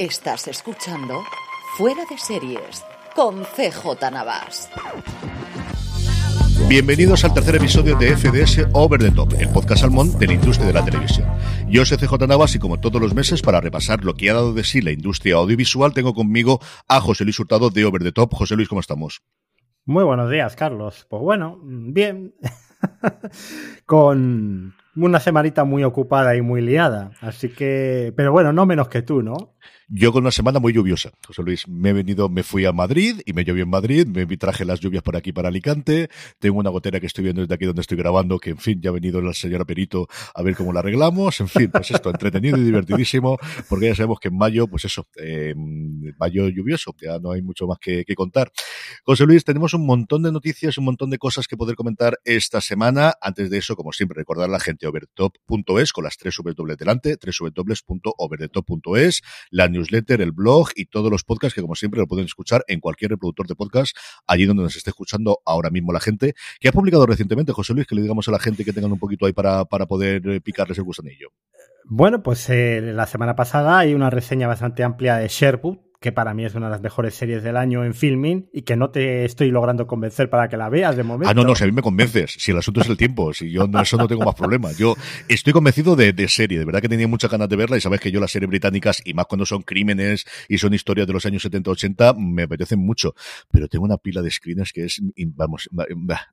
Estás escuchando Fuera de Series con CJ Navas. Bienvenidos al tercer episodio de FDS Over the Top, el podcast salmón de la industria de la televisión. Yo soy CJ Navas y como todos los meses, para repasar lo que ha dado de sí la industria audiovisual, tengo conmigo a José Luis Hurtado de Over the Top. José Luis, ¿cómo estamos? Muy buenos días, Carlos. Pues bueno, bien. Con una semanita muy ocupada y muy liada. Así que, pero bueno, no menos que tú, ¿no? Yo con una semana muy lluviosa, José Luis. Me he venido, me fui a Madrid y me llovió en Madrid. Me traje las lluvias por aquí para Alicante. Tengo una gotera que estoy viendo desde aquí donde estoy grabando, que en fin, ya ha venido la señora Perito a ver cómo la arreglamos. En fin, pues esto, entretenido y divertidísimo, porque ya sabemos que en mayo, pues eso, eh, mayo lluvioso, ya no hay mucho más que, contar. José Luis, tenemos un montón de noticias, un montón de cosas que poder comentar esta semana. Antes de eso, como siempre, recordar a la gente overtop.es con las tres W delante, www.overtop.es, la newsletter, el blog y todos los podcasts que como siempre lo pueden escuchar en cualquier reproductor de podcast, allí donde nos esté escuchando ahora mismo la gente, que ha publicado recientemente, José Luis, que le digamos a la gente que tengan un poquito ahí para, para poder eh, picarles el gusanillo. Bueno, pues eh, la semana pasada hay una reseña bastante amplia de Sherwood, que para mí es una de las mejores series del año en filming y que no te estoy logrando convencer para que la veas de momento. Ah, no, no, si a mí me convences, si el asunto es el tiempo, si yo no, eso no tengo más problema. Yo estoy convencido de, de, serie, de verdad que tenía muchas ganas de verla y sabes que yo las series británicas, y más cuando son crímenes y son historias de los años 70-80, me apetecen mucho. Pero tengo una pila de screeners que es, vamos,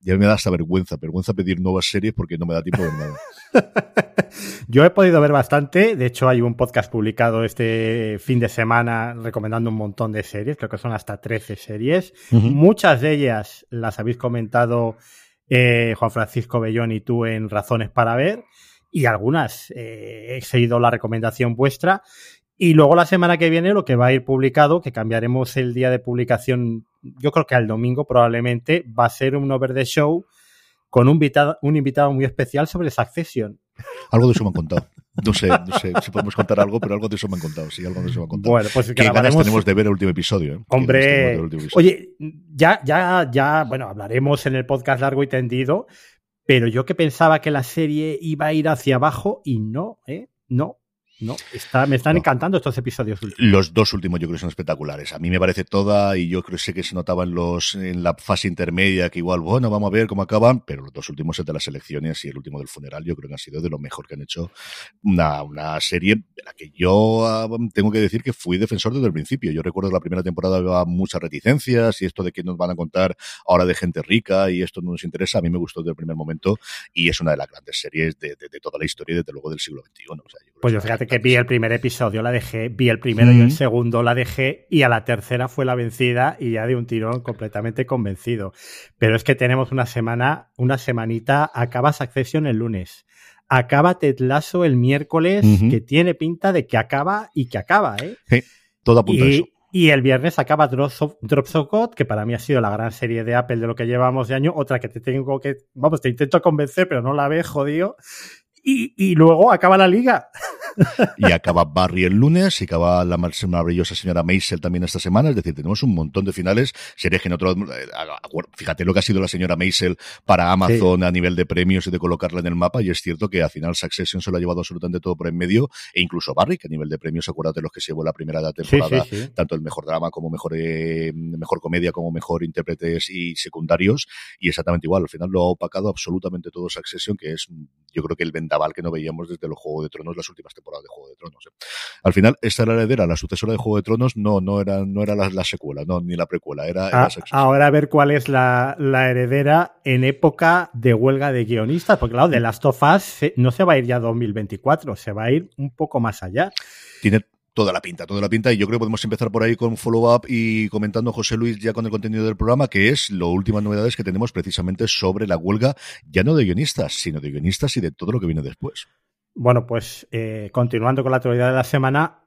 ya me da hasta vergüenza, vergüenza pedir nuevas series porque no me da tiempo de nada. yo he podido ver bastante, de hecho hay un podcast publicado este fin de semana recomendando un montón de series, creo que son hasta 13 series. Uh -huh. Muchas de ellas las habéis comentado eh, Juan Francisco Bellón y tú en Razones para Ver, y algunas eh, he seguido la recomendación vuestra. Y luego la semana que viene lo que va a ir publicado, que cambiaremos el día de publicación, yo creo que al domingo probablemente, va a ser un over the show con un invitado, un invitado muy especial sobre Succession. Algo de eso me han contado. No sé, no sé si podemos contar algo, pero algo de eso me han contado. Sí, algo de eso me han contado. Bueno, pues Qué ganas tenemos de ver el último episodio. ¿eh? Hombre, último episodio. oye, ya, ya, ya, bueno, hablaremos en el podcast largo y tendido, pero yo que pensaba que la serie iba a ir hacia abajo y no, ¿eh? No. No, está, me están no. encantando estos episodios últimos. Los dos últimos yo creo que son espectaculares. A mí me parece toda, y yo creo que se notaba en los, en la fase intermedia, que igual, bueno, vamos a ver cómo acaban, pero los dos últimos, el de las elecciones y el último del funeral, yo creo que han sido de lo mejor que han hecho una, una serie de la que yo um, tengo que decir que fui defensor desde el principio. Yo recuerdo que la primera temporada había muchas reticencias y esto de que nos van a contar ahora de gente rica y esto no nos interesa, a mí me gustó desde el primer momento y es una de las grandes series de, de, de toda la historia y desde luego del siglo XXI. O sea, yo pues yo fíjate que vi el primer episodio, la dejé, vi el primero mm y el segundo, la dejé, y a la tercera fue la vencida y ya de un tirón completamente convencido. Pero es que tenemos una semana, una semanita, acaba Succession el lunes. Acaba Ted Lasso el miércoles, mm -hmm. que tiene pinta de que acaba y que acaba, ¿eh? Sí, todo apunta y, a eso. Y el viernes acaba Drops of, Drops of God, que para mí ha sido la gran serie de Apple de lo que llevamos de año. Otra que te tengo que, vamos, te intento convencer, pero no la ve, jodido. Y, y, luego acaba la liga. y acaba Barry el lunes y acaba la maravillosa señora Maisel también esta semana. Es decir, tenemos un montón de finales. Series que en otro. Fíjate lo que ha sido la señora Maisel para Amazon sí. a nivel de premios y de colocarla en el mapa. Y es cierto que al final Succession se lo ha llevado absolutamente todo por en medio. E incluso Barry, que a nivel de premios, acuérdate los que se llevó la primera temporada, sí, sí, tanto el mejor drama como mejor, eh, mejor comedia, como mejor intérpretes y secundarios. Y exactamente igual. Al final lo ha opacado absolutamente todo Succession, que es, yo creo que el vendaval que no veíamos desde los Juego de Tronos, las últimas temporadas de Juego de Tronos. ¿eh? Al final, esta era la heredera, la sucesora de Juego de Tronos, no, no era, no era la, la secuela, no, ni la precuela, era, ah, era Ahora a ver cuál es la, la, heredera en época de huelga de guionistas, porque claro, de Last of Us no se va a ir ya 2024, se va a ir un poco más allá. Tiene Toda la pinta, toda la pinta. Y yo creo que podemos empezar por ahí con follow-up y comentando José Luis ya con el contenido del programa, que es lo últimas novedades que tenemos precisamente sobre la huelga, ya no de guionistas, sino de guionistas y de todo lo que viene después. Bueno, pues eh, continuando con la actualidad de la semana,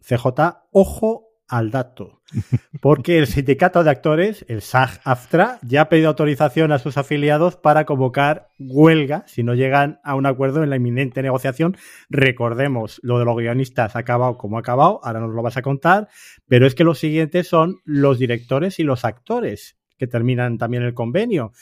CJ, ojo al dato. Porque el sindicato de actores, el SAG-AFTRA, ya ha pedido autorización a sus afiliados para convocar huelga si no llegan a un acuerdo en la inminente negociación. Recordemos, lo de los guionistas ha acabado como ha acabado, ahora nos lo vas a contar, pero es que los siguientes son los directores y los actores, que terminan también el convenio.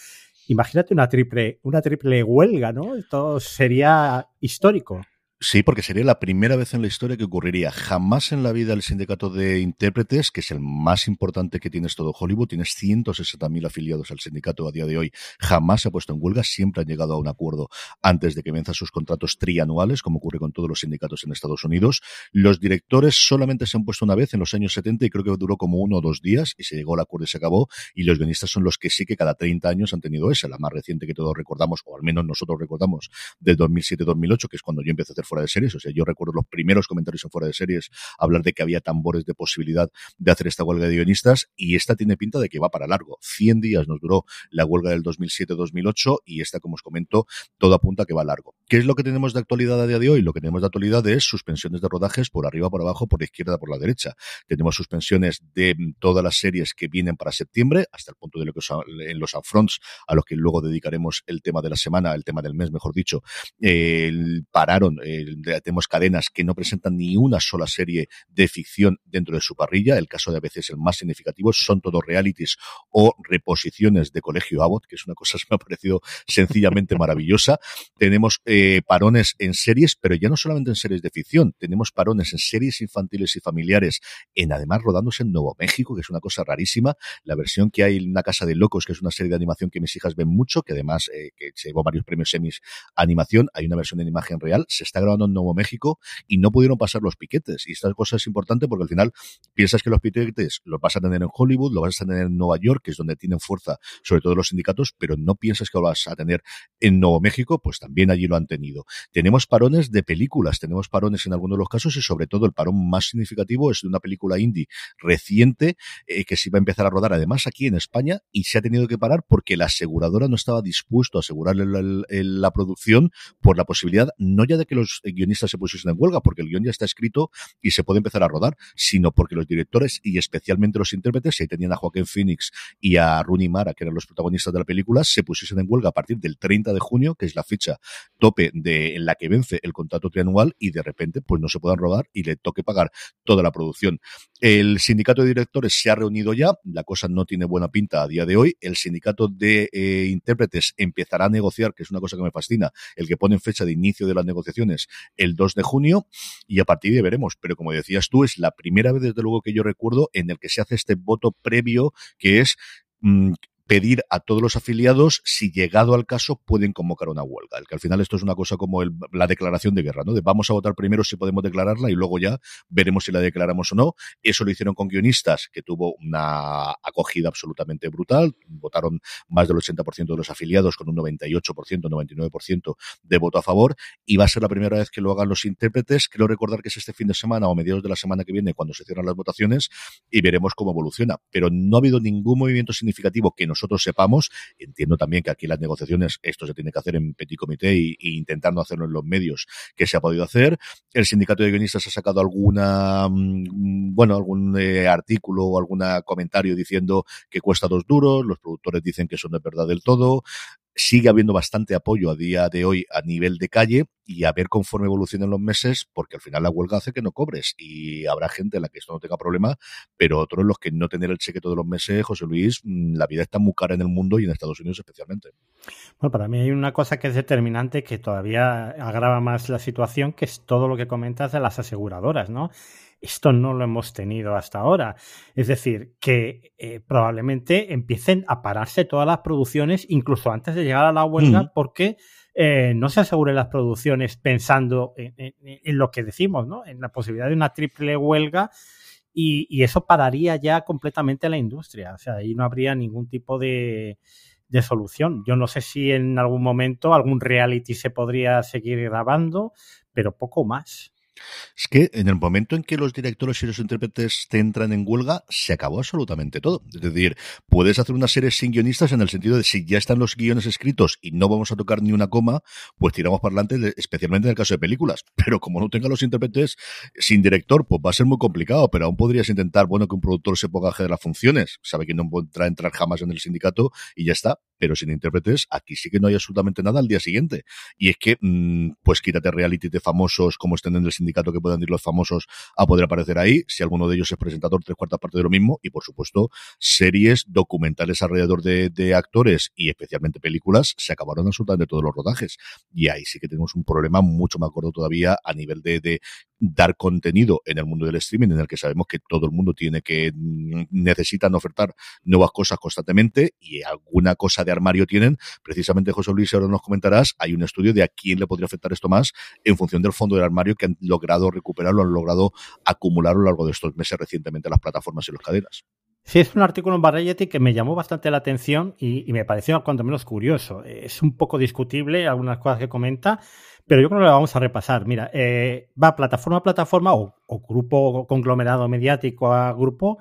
Imagínate una triple, una triple huelga, ¿no? Esto sería histórico. Sí, porque sería la primera vez en la historia que ocurriría. Jamás en la vida el sindicato de intérpretes, que es el más importante que tienes todo Hollywood, tienes 160.000 afiliados al sindicato a día de hoy, jamás se ha puesto en huelga, siempre han llegado a un acuerdo antes de que venzan sus contratos trianuales, como ocurre con todos los sindicatos en Estados Unidos. Los directores solamente se han puesto una vez en los años 70 y creo que duró como uno o dos días y se llegó al acuerdo y se acabó. Y los guionistas son los que sí que cada 30 años han tenido esa, la más reciente que todos recordamos, o al menos nosotros recordamos, del 2007-2008, que es cuando yo empecé a hacer fuera de series. O sea, yo recuerdo los primeros comentarios en fuera de series hablar de que había tambores de posibilidad de hacer esta huelga de guionistas y esta tiene pinta de que va para largo. 100 días nos duró la huelga del 2007-2008 y esta, como os comento, todo apunta a que va largo. ¿Qué es lo que tenemos de actualidad a día de hoy? Lo que tenemos de actualidad es suspensiones de rodajes por arriba, por abajo, por la izquierda, por la derecha. Tenemos suspensiones de todas las series que vienen para septiembre, hasta el punto de lo que en los upfronts, a los que luego dedicaremos el tema de la semana, el tema del mes, mejor dicho, el, pararon tenemos cadenas que no presentan ni una sola serie de ficción dentro de su parrilla. El caso de a veces el más significativo son todos realities o reposiciones de Colegio Abbott, que es una cosa que me ha parecido sencillamente maravillosa. Tenemos eh, parones en series, pero ya no solamente en series de ficción, tenemos parones en series infantiles y familiares, en además rodándose en Nuevo México, que es una cosa rarísima. La versión que hay en Una Casa de Locos, que es una serie de animación que mis hijas ven mucho, que además eh, que llevó varios premios semis animación, hay una versión en imagen real, se está grabando en Nuevo México y no pudieron pasar los piquetes. Y esta cosa es importante porque al final piensas que los piquetes los vas a tener en Hollywood, lo vas a tener en Nueva York, que es donde tienen fuerza sobre todo los sindicatos, pero no piensas que lo vas a tener en Nuevo México, pues también allí lo han tenido. Tenemos parones de películas, tenemos parones en algunos de los casos y sobre todo el parón más significativo es de una película indie reciente eh, que se iba a empezar a rodar además aquí en España y se ha tenido que parar porque la aseguradora no estaba dispuesto a asegurarle la producción por la posibilidad no ya de que los guionistas se pusiesen en huelga porque el guion ya está escrito y se puede empezar a rodar, sino porque los directores y especialmente los intérpretes, si tenían a Joaquín Phoenix y a Rooney Mara, que eran los protagonistas de la película, se pusiesen en huelga a partir del 30 de junio, que es la fecha tope de en la que vence el contrato trianual y de repente pues no se puedan rodar y le toque pagar toda la producción. El sindicato de directores se ha reunido ya, la cosa no tiene buena pinta a día de hoy, el sindicato de eh, intérpretes empezará a negociar, que es una cosa que me fascina, el que pone en fecha de inicio de las negociaciones el 2 de junio y a partir de ahí veremos. Pero como decías tú, es la primera vez desde luego que yo recuerdo en el que se hace este voto previo que es mm, pedir a todos los afiliados si llegado al caso pueden convocar una huelga. El que al final esto es una cosa como la declaración de guerra, ¿no? Vamos a votar primero si podemos declararla y luego ya veremos si la declaramos o no. Eso lo hicieron con guionistas, que tuvo una acogida absolutamente brutal. Votaron más del 80% de los afiliados con un 98%, 99% de voto a favor. Y va a ser la primera vez que lo hagan los intérpretes. Creo recordar que es este fin de semana o mediados de la semana que viene cuando se cierran las votaciones y veremos cómo evoluciona. Pero no ha habido ningún movimiento significativo que nosotros sepamos. Entiendo también que aquí las negociaciones, esto se tiene que hacer en petit comité e, intentando hacerlo en los medios que se ha podido hacer. El sindicato de guionistas ha sacado alguna, mm, bueno, algún eh, artículo o algún comentario diciendo que cuesta dos duros, los productores dicen que eso no es verdad del todo sigue habiendo bastante apoyo a día de hoy a nivel de calle y a ver conforme evolucionen los meses, porque al final la huelga hace que no cobres y habrá gente en la que esto no tenga problema, pero otros los que no tener el cheque todos los meses, José Luis, mm, la vida está muy cara en el mundo y en Estados Unidos especialmente. Bueno, para mí hay una cosa que es determinante que todavía agrava más la situación, que es todo lo que comentas de las aseguradoras, ¿no? Esto no lo hemos tenido hasta ahora. Es decir, que eh, probablemente empiecen a pararse todas las producciones, incluso antes de llegar a la huelga, porque eh, no se aseguren las producciones pensando en, lo que decimos, ¿no? En la posibilidad de una triple huelga. Y, eso pararía ya completamente la industria. O sea, ahí no habría ningún tipo de, de solución. Yo no sé si en algún momento algún reality se podría seguir grabando, pero poco más. Es que en el momento en que los directores y los intérpretes te entran en huelga, se acabó absolutamente todo. Es decir, puedes hacer una serie sin guionistas en el sentido de si ya están los guiones escritos y no vamos a tocar ni una coma, pues tiramos para adelante, especialmente en el caso de películas. Pero como no tenga los intérpretes sin director, pues va a ser muy complicado, pero aún podrías intentar, bueno, que un productor se ponga a hacer las funciones. Sabe que no podrá entrar jamás en el sindicato y ya está. Pero sin intérpretes, aquí sí que no hay absolutamente nada al día siguiente. Y es que, mm, pues quítate reality de famosos como estén en el sindicato que puedan ir los famosos a poder aparecer ahí, si alguno de ellos es presentador, tres cuartas partes de lo mismo, y por supuesto, series, documentales alrededor de, de actores y especialmente películas, se acabaron absolutamente todos los rodajes. Y ahí sí que tenemos un problema mucho más gordo todavía a nivel de, de dar contenido en el mundo del streaming, en el que sabemos que todo el mundo tiene que mm, necesitan ofertar nuevas cosas constantemente y alguna cosa de armario tienen. Precisamente, José Luis, ahora nos comentarás, hay un estudio de a quién le podría afectar esto más en función del fondo del armario que han logrado recuperar, lo han logrado acumular a lo largo de estos meses recientemente las plataformas y las cadenas. Sí, es un artículo en Variety que me llamó bastante la atención y, me pareció cuanto menos curioso. Es un poco discutible algunas cosas que comenta, pero yo creo que lo vamos a repasar. Mira, eh, va plataforma a plataforma o, o, grupo conglomerado mediático a grupo,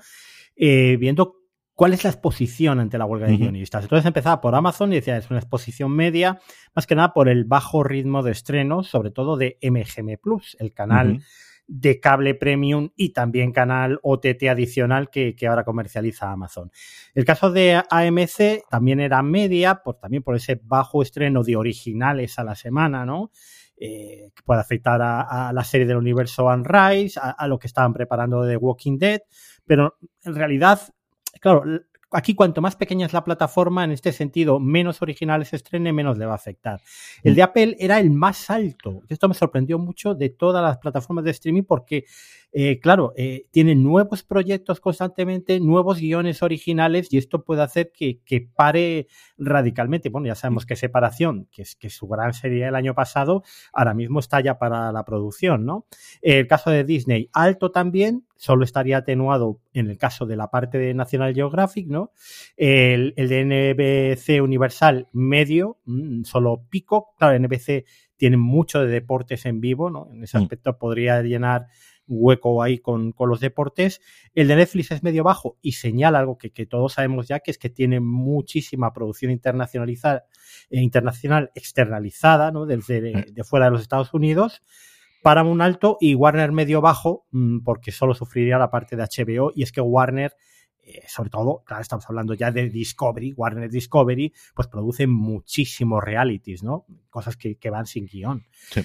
eh, viendo cuál es la exposición ante la huelga de uh -huh. guionistas. Entonces empezaba por Amazon y decía, es una exposición media, más que nada por el bajo ritmo de estrenos, sobre todo de MGM Plus, el canal uh -huh. de cable premium y también canal OTT adicional que, que, ahora comercializa Amazon. El caso de AMC también era media, por, también por ese bajo estreno de originales a la semana, ¿no? Eh, que puede afectar a, a, la serie del universo Unrise, a, a lo que estaban preparando de Walking Dead, pero en realidad claro, aquí cuanto más pequeña es la plataforma, en este sentido, menos originales se estrene, menos le va a afectar. El de Apple era el más alto. Esto me sorprendió mucho de todas las plataformas de streaming porque, eh, claro, eh, tienen nuevos proyectos constantemente, nuevos guiones originales y esto puede hacer que, que pare radicalmente. Bueno, ya sabemos que Separación, que es que su gran serie del año pasado, ahora mismo está ya para la producción, ¿no? El caso de Disney, alto también, solo estaría atenuado en el caso de la parte de National Geographic, ¿no? El, el de NBC Universal medio, mm, solo pico. Claro, NBC tiene mucho de deportes en vivo, ¿no? En ese aspecto mm. podría llenar hueco ahí con, con, los deportes. El de Netflix es medio bajo y señala algo que, que todos sabemos ya, que es que tiene muchísima producción internacionalizada, eh, internacional externalizada, ¿no? Desde de, de fuera de los Estados Unidos. Paramount alto y Warner medio bajo, mm, porque solo sufriría la parte de HBO. Y es que Warner, eh, sobre todo, claro, estamos hablando ya de Discovery, Warner Discovery, pues produce muchísimos realities, ¿no? Cosas que, que van sin guion. Sí.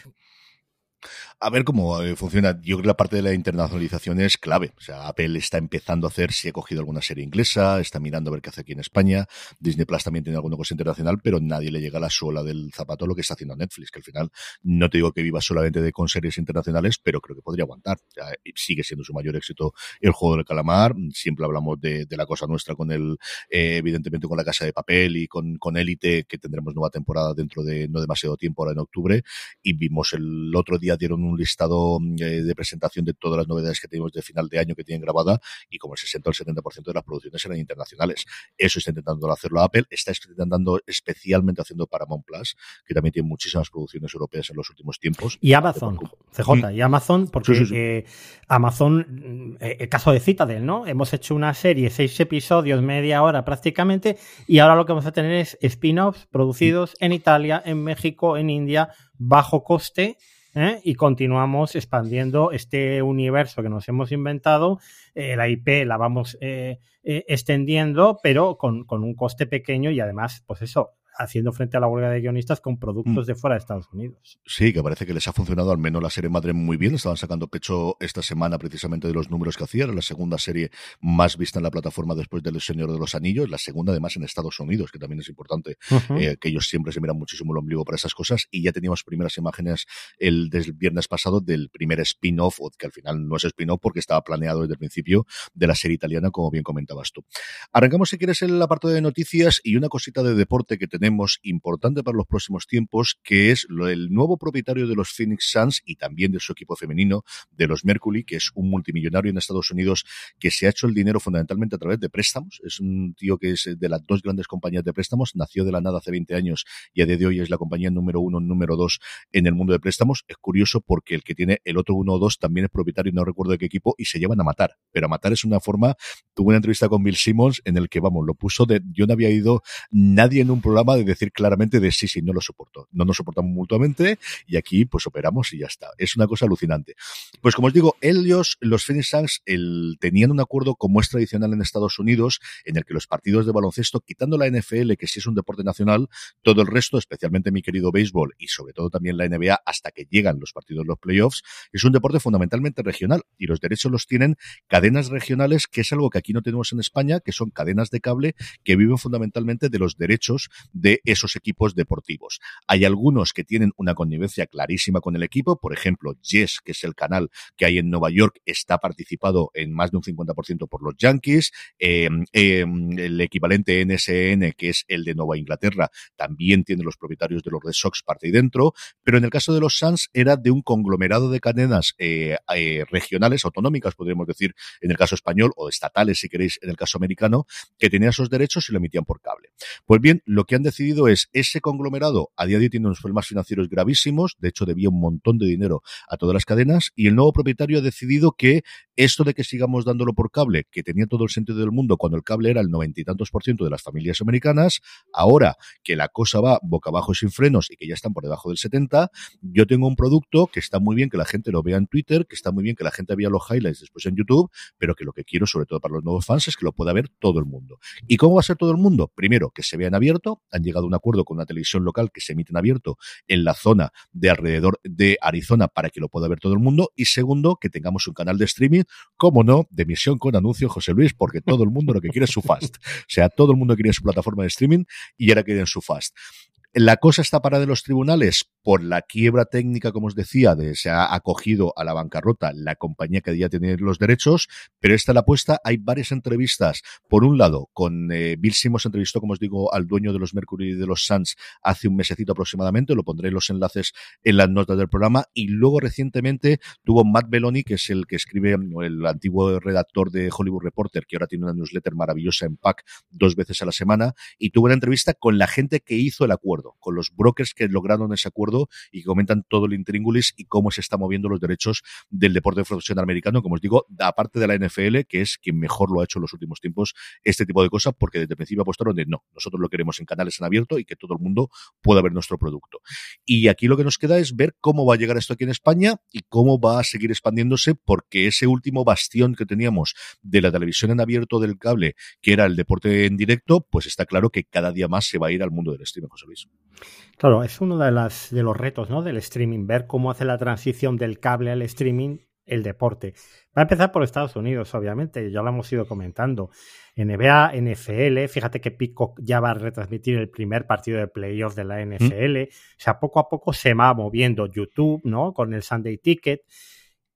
A ver cómo eh, funciona. Yo creo que la parte de la internacionalización es clave. O sea, Apple está empezando a hacer, si ha cogido alguna serie inglesa, está mirando a ver qué hace aquí en España. Disney Plus también tiene alguna cosa internacional, pero nadie le llega a la suela del zapato lo que está haciendo Netflix, que al final no te digo que viva solamente de con series internacionales, pero creo que podría aguantar. O sea, sigue siendo su mayor éxito el juego del calamar. Siempre hablamos de, de la cosa nuestra con el, eh, evidentemente con la casa de papel y con, con Élite, que tendremos nueva temporada dentro de no demasiado tiempo ahora en octubre. Y vimos el otro día dieron un listado eh, de presentación de todas las novedades que tenemos de final de año que tienen grabada y como el 60 o el 70% de las producciones eran internacionales. Eso está intentando hacerlo Apple, está intentando especialmente haciendo Paramount Plus, que también tiene muchísimas producciones europeas en los últimos tiempos. Y Amazon, CJ, y Amazon, porque sí, sí, sí. Eh, Amazon, eh, el caso de Citadel, ¿no? Hemos hecho una serie, seis episodios, media hora prácticamente, y ahora lo que vamos a tener es spin-offs producidos en Italia, en México, en India, bajo coste, ¿eh? y continuamos expandiendo este universo que nos hemos inventado. Eh, la IP la vamos eh, extendiendo, pero con, con, un coste pequeño y además, pues eso, haciendo frente a la huelga de guionistas con productos mm. de fuera de Estados Unidos. Sí, que parece que les ha funcionado al menos la serie madre muy bien. Estaban sacando pecho esta semana precisamente de los números que hacían. La segunda serie más vista en la plataforma después del Señor de los Anillos. La segunda además en Estados Unidos, que también es importante, uh -huh. eh, que ellos siempre se miran muchísimo el ombligo para esas cosas. Y ya teníamos primeras imágenes el del viernes pasado del primer spin-off, que al final no es spin-off porque estaba planeado desde el principio de la serie italiana, como bien comentabas tú. Arrancamos si quieres el apartado de noticias y una cosita de deporte que tenemos importante para los próximos tiempos, que es lo, el nuevo propietario de los Phoenix Suns y también de su equipo femenino, de los Mercury, que es un multimillonario en Estados Unidos que se ha hecho el dinero fundamentalmente a través de préstamos. Es un tío que es de las dos grandes compañías de préstamos, nació de la nada hace 20 años y a día de hoy es la compañía número uno, número dos en el mundo de préstamos. Es curioso porque el que tiene el otro uno o dos también es propietario, no recuerdo de qué equipo, y se llevan a matar. Pero a matar es una forma, tuve una entrevista con Bill Simmons en el que, vamos, lo puso de, yo no había ido nadie en un programa de decir claramente de sí, sí, no lo soporto. No nos soportamos mutuamente y aquí pues operamos y ya está. Es una cosa alucinante. Pues como os digo, ellos, los Phoenix Suns, el, tenían un acuerdo como es tradicional en Estados Unidos, en el que los partidos de baloncesto, quitando la NFL, que sí es un deporte nacional, todo el resto, especialmente mi querido béisbol y sobre todo también la NBA, hasta que llegan los partidos los playoffs, es un deporte fundamentalmente regional y los derechos los tienen cadenas regionales, que es algo que aquí no tenemos en España, que son cadenas de cable que viven fundamentalmente de los derechos de esos equipos deportivos. Hay algunos que tienen una connivencia clarísima con el equipo, por ejemplo, Yes, que es el canal que hay en Nueva York, está participado en más de un 50% por los Yankees, eh, eh, el equivalente NSN, que es el de Nueva Inglaterra, también tiene los propietarios de los Red Sox parte y dentro, pero en el caso de los Suns era de un conglomerado de cadenas eh, eh, regionales, autonómicas, podríamos decir, en el caso español, o estatales, si queréis, en el caso americano, que tenían esos derechos y lo emitían por cable. Pues bien, lo que han decidido es ese conglomerado, a día de hoy tiene unos problemas financieros gravísimos, de hecho debía un montón de dinero a todas las cadenas, y el nuevo propietario ha decidido que esto de que sigamos dándolo por cable, que tenía todo el sentido del mundo cuando el cable era el noventa y tantos por ciento de las familias americanas, ahora que la cosa va boca abajo y sin frenos y que ya están por debajo del 70, yo tengo un producto que está muy bien que la gente lo vea en Twitter, que está muy bien que la gente vea los highlights después en YouTube, pero que lo que quiero, sobre todo para los nuevos fans, es que lo pueda ver todo el mundo. ¿Y cómo va a ser todo el mundo? Primero, que se vea en abierto. Han llegado a un acuerdo con una televisión local que se emite en abierto en la zona de alrededor de Arizona para que lo pueda ver todo el mundo. Y segundo, que tengamos un canal de streaming, como no, de emisión con anuncio, José Luis, porque todo el mundo lo que quiere es su fast. O sea, todo el mundo quiere su plataforma de streaming y ahora quieren su fast. La cosa está parada en los tribunales por la quiebra técnica, como os decía, de se ha acogido a la bancarrota la compañía que debía tener los derechos, pero esta la apuesta. Hay varias entrevistas. Por un lado, con eh, Bill Simmons entrevistó, como os digo, al dueño de los Mercury y de los Suns hace un mesecito aproximadamente. Lo pondré en los enlaces en las notas del programa. Y luego recientemente tuvo Matt Belloni, que es el que escribe, el antiguo redactor de Hollywood Reporter, que ahora tiene una newsletter maravillosa en PAC dos veces a la semana, y tuvo una entrevista con la gente que hizo el acuerdo, con los brokers que lograron ese acuerdo y que comentan todo el intríngulis y cómo se está moviendo los derechos del deporte profesional americano, como os digo, aparte de la NFL, que es quien mejor lo ha hecho en los últimos tiempos, este tipo de cosas, porque desde el principio apostaron de no, nosotros lo queremos en canales en abierto y que todo el mundo pueda ver nuestro producto. Y aquí lo que nos queda es ver cómo va a llegar esto aquí en España y cómo va a seguir expandiéndose, porque ese último bastión que teníamos de la televisión en abierto del cable, que era el deporte en directo, pues está claro que cada día más se va a ir al mundo del streaming, José Luis. Claro, es uno de, las, de los retos ¿no? del streaming, ver cómo hace la transición del cable al streaming el deporte. Va a empezar por Estados Unidos, obviamente, ya lo hemos ido comentando. NBA, NFL, fíjate que Peacock ya va a retransmitir el primer partido de playoff de la NFL. O sea, poco a poco se va moviendo YouTube, ¿no? Con el Sunday Ticket.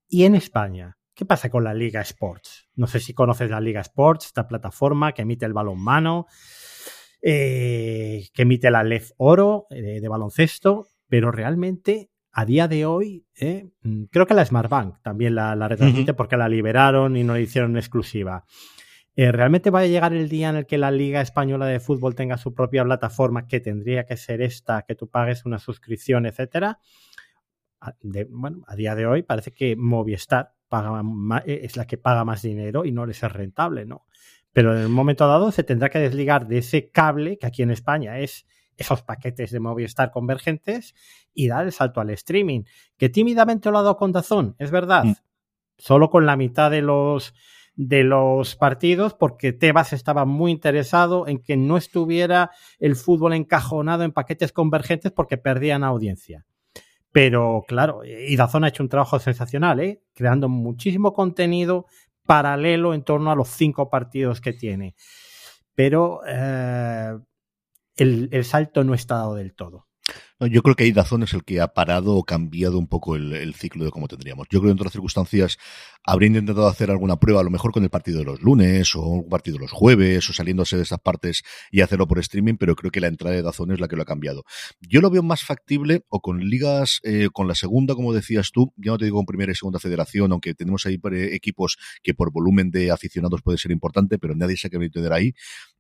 Y en España, ¿qué pasa con la Liga Sports? No sé si conoces la Liga Sports, esta plataforma que emite el balonmano. Eh, que emite la LEF Oro eh, de baloncesto, pero realmente a día de hoy, eh, mm, creo que la Smartbank también la, la retransmite porque la liberaron y no la hicieron exclusiva. ¿Realmente va a llegar el día en el que la Liga Española de Fútbol tenga su propia plataforma, que tendría que ser esta, que tú pagues una suscripción, etcétera? bueno, a día de hoy parece que Movistar paga es la que paga más dinero y no les es rentable, ¿no? Pero en un momento dado se tendrá que desligar de ese cable, que aquí en España es esos paquetes de Movistar convergentes, y dar el salto al streaming. Que tímidamente lo ha dado con Dazón, es verdad. Mm. Solo con la mitad de los de los partidos porque Tebas estaba muy interesado en que no estuviera el fútbol encajonado en paquetes convergentes porque perdían audiencia. Pero claro, y Dazón ha hecho un trabajo sensacional, ¿eh? creando muchísimo contenido, paralelo en torno a los cinco partidos que tiene. Pero eh, el, salto no está dado del todo. Yo creo que ahí Dazón es el que ha parado o cambiado un poco el, ciclo de cómo tendríamos. Yo creo que en otras circunstancias habría intentado hacer alguna prueba, a lo mejor con el partido de los lunes o un partido de los jueves o saliéndose de esas partes y hacerlo por streaming, pero creo que la entrada de Dazón es la que lo ha cambiado. Yo lo veo más factible o con ligas, eh, con la segunda, como decías tú, ya no te digo con primera y segunda federación, aunque tenemos ahí eh, equipos que por volumen de aficionados puede ser importante, pero nadie se ha querido tener ahí